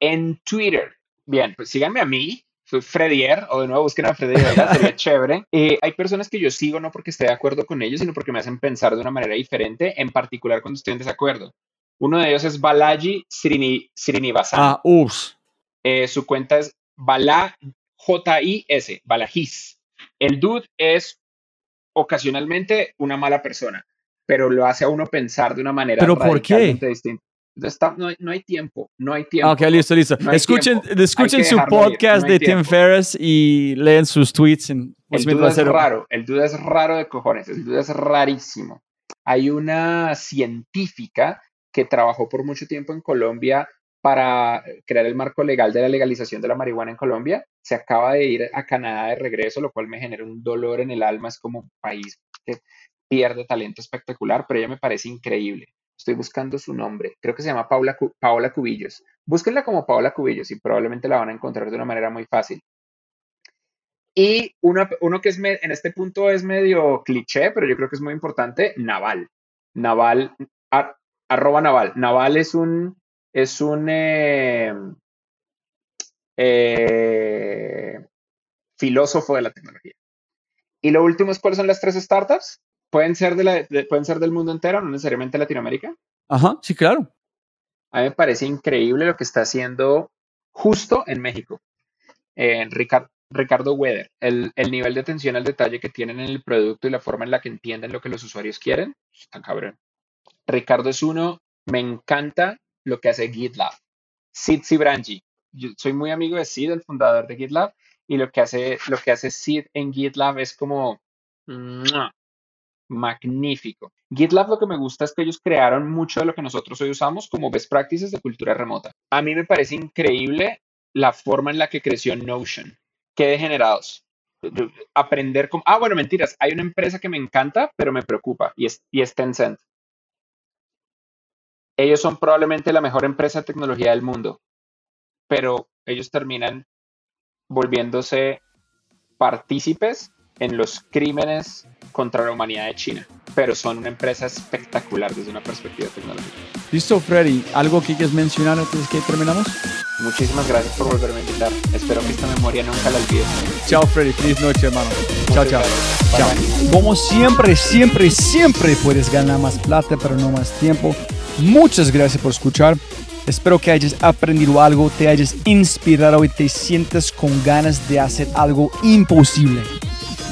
En Twitter, bien, pues síganme a mí, Fredier, o de nuevo busquen a Fredier, <laughs> sería chévere. Eh, hay personas que yo sigo no porque esté de acuerdo con ellos, sino porque me hacen pensar de una manera diferente, en particular cuando estoy en desacuerdo. Uno de ellos es Balaji Srini, Srinivasan. Ah, uff. Eh, su cuenta es Bala J-I-S, Balajis. El dude es ocasionalmente una mala persona, pero lo hace a uno pensar de una manera ¿Pero por qué? distinta. Está, no, no, hay, tiempo, no hay tiempo. Ok, listo, listo. No escuchen escuchen su podcast de Tim Ferriss y leen sus tweets. En el duda es raro, el duda es raro de cojones, el duda es rarísimo. Hay una científica que trabajó por mucho tiempo en Colombia para crear el marco legal de la legalización de la marihuana en Colombia. Se acaba de ir a Canadá de regreso, lo cual me genera un dolor en el alma. Es como un país que pierde talento espectacular, pero ella me parece increíble. Estoy buscando su nombre. Creo que se llama Paula, Paola Cubillos. Búsquenla como Paola Cubillos y probablemente la van a encontrar de una manera muy fácil. Y uno, que es en este punto es medio cliché, pero yo creo que es muy importante, Naval. Naval, arroba Naval. Naval es un, es un eh, eh, filósofo de la tecnología. Y lo último es cuáles son las tres startups pueden ser, de la, pueden ser del mundo entero, no necesariamente Latinoamérica. Ajá, sí, claro. A mí me parece increíble lo que está haciendo justo en México. Eh, Ricardo, Ricardo Weather, el, el, nivel de atención al detalle que tienen en el producto y la forma en la que entienden lo que los usuarios quieren, está cabrón. Ricardo es uno, me encanta lo que hace GitLab. Sid Sibrangi, yo soy muy amigo de Sid, el fundador de GitLab, y lo que hace, lo que hace Sid en GitLab es como magnífico. GitLab lo que me gusta es que ellos crearon mucho de lo que nosotros hoy usamos como best practices de cultura remota. A mí me parece increíble la forma en la que creció Notion. Qué degenerados. Aprender como... Ah, bueno, mentiras. Hay una empresa que me encanta, pero me preocupa y es, y es Tencent. Ellos son probablemente la mejor empresa de tecnología del mundo, pero ellos terminan volviéndose partícipes en los crímenes contra la humanidad de China. pero son una empresa espectacular desde una perspectiva tecnológica. Listo, Freddy. ¿Algo que quieres mencionar antes que terminamos? Muchísimas gracias por volverme a invitar. Espero que esta memoria nunca la olvide. Chao, Freddy. Feliz noche, hermano. Chao, Muchas chao. gracias. Bye, Chao. bye. Como siempre, siempre, siempre puedes ganar más plata, pero no más tiempo. Muchas gracias por escuchar. Espero que hayas aprendido algo, te hayas inspirado y te sientas con ganas de hacer algo imposible.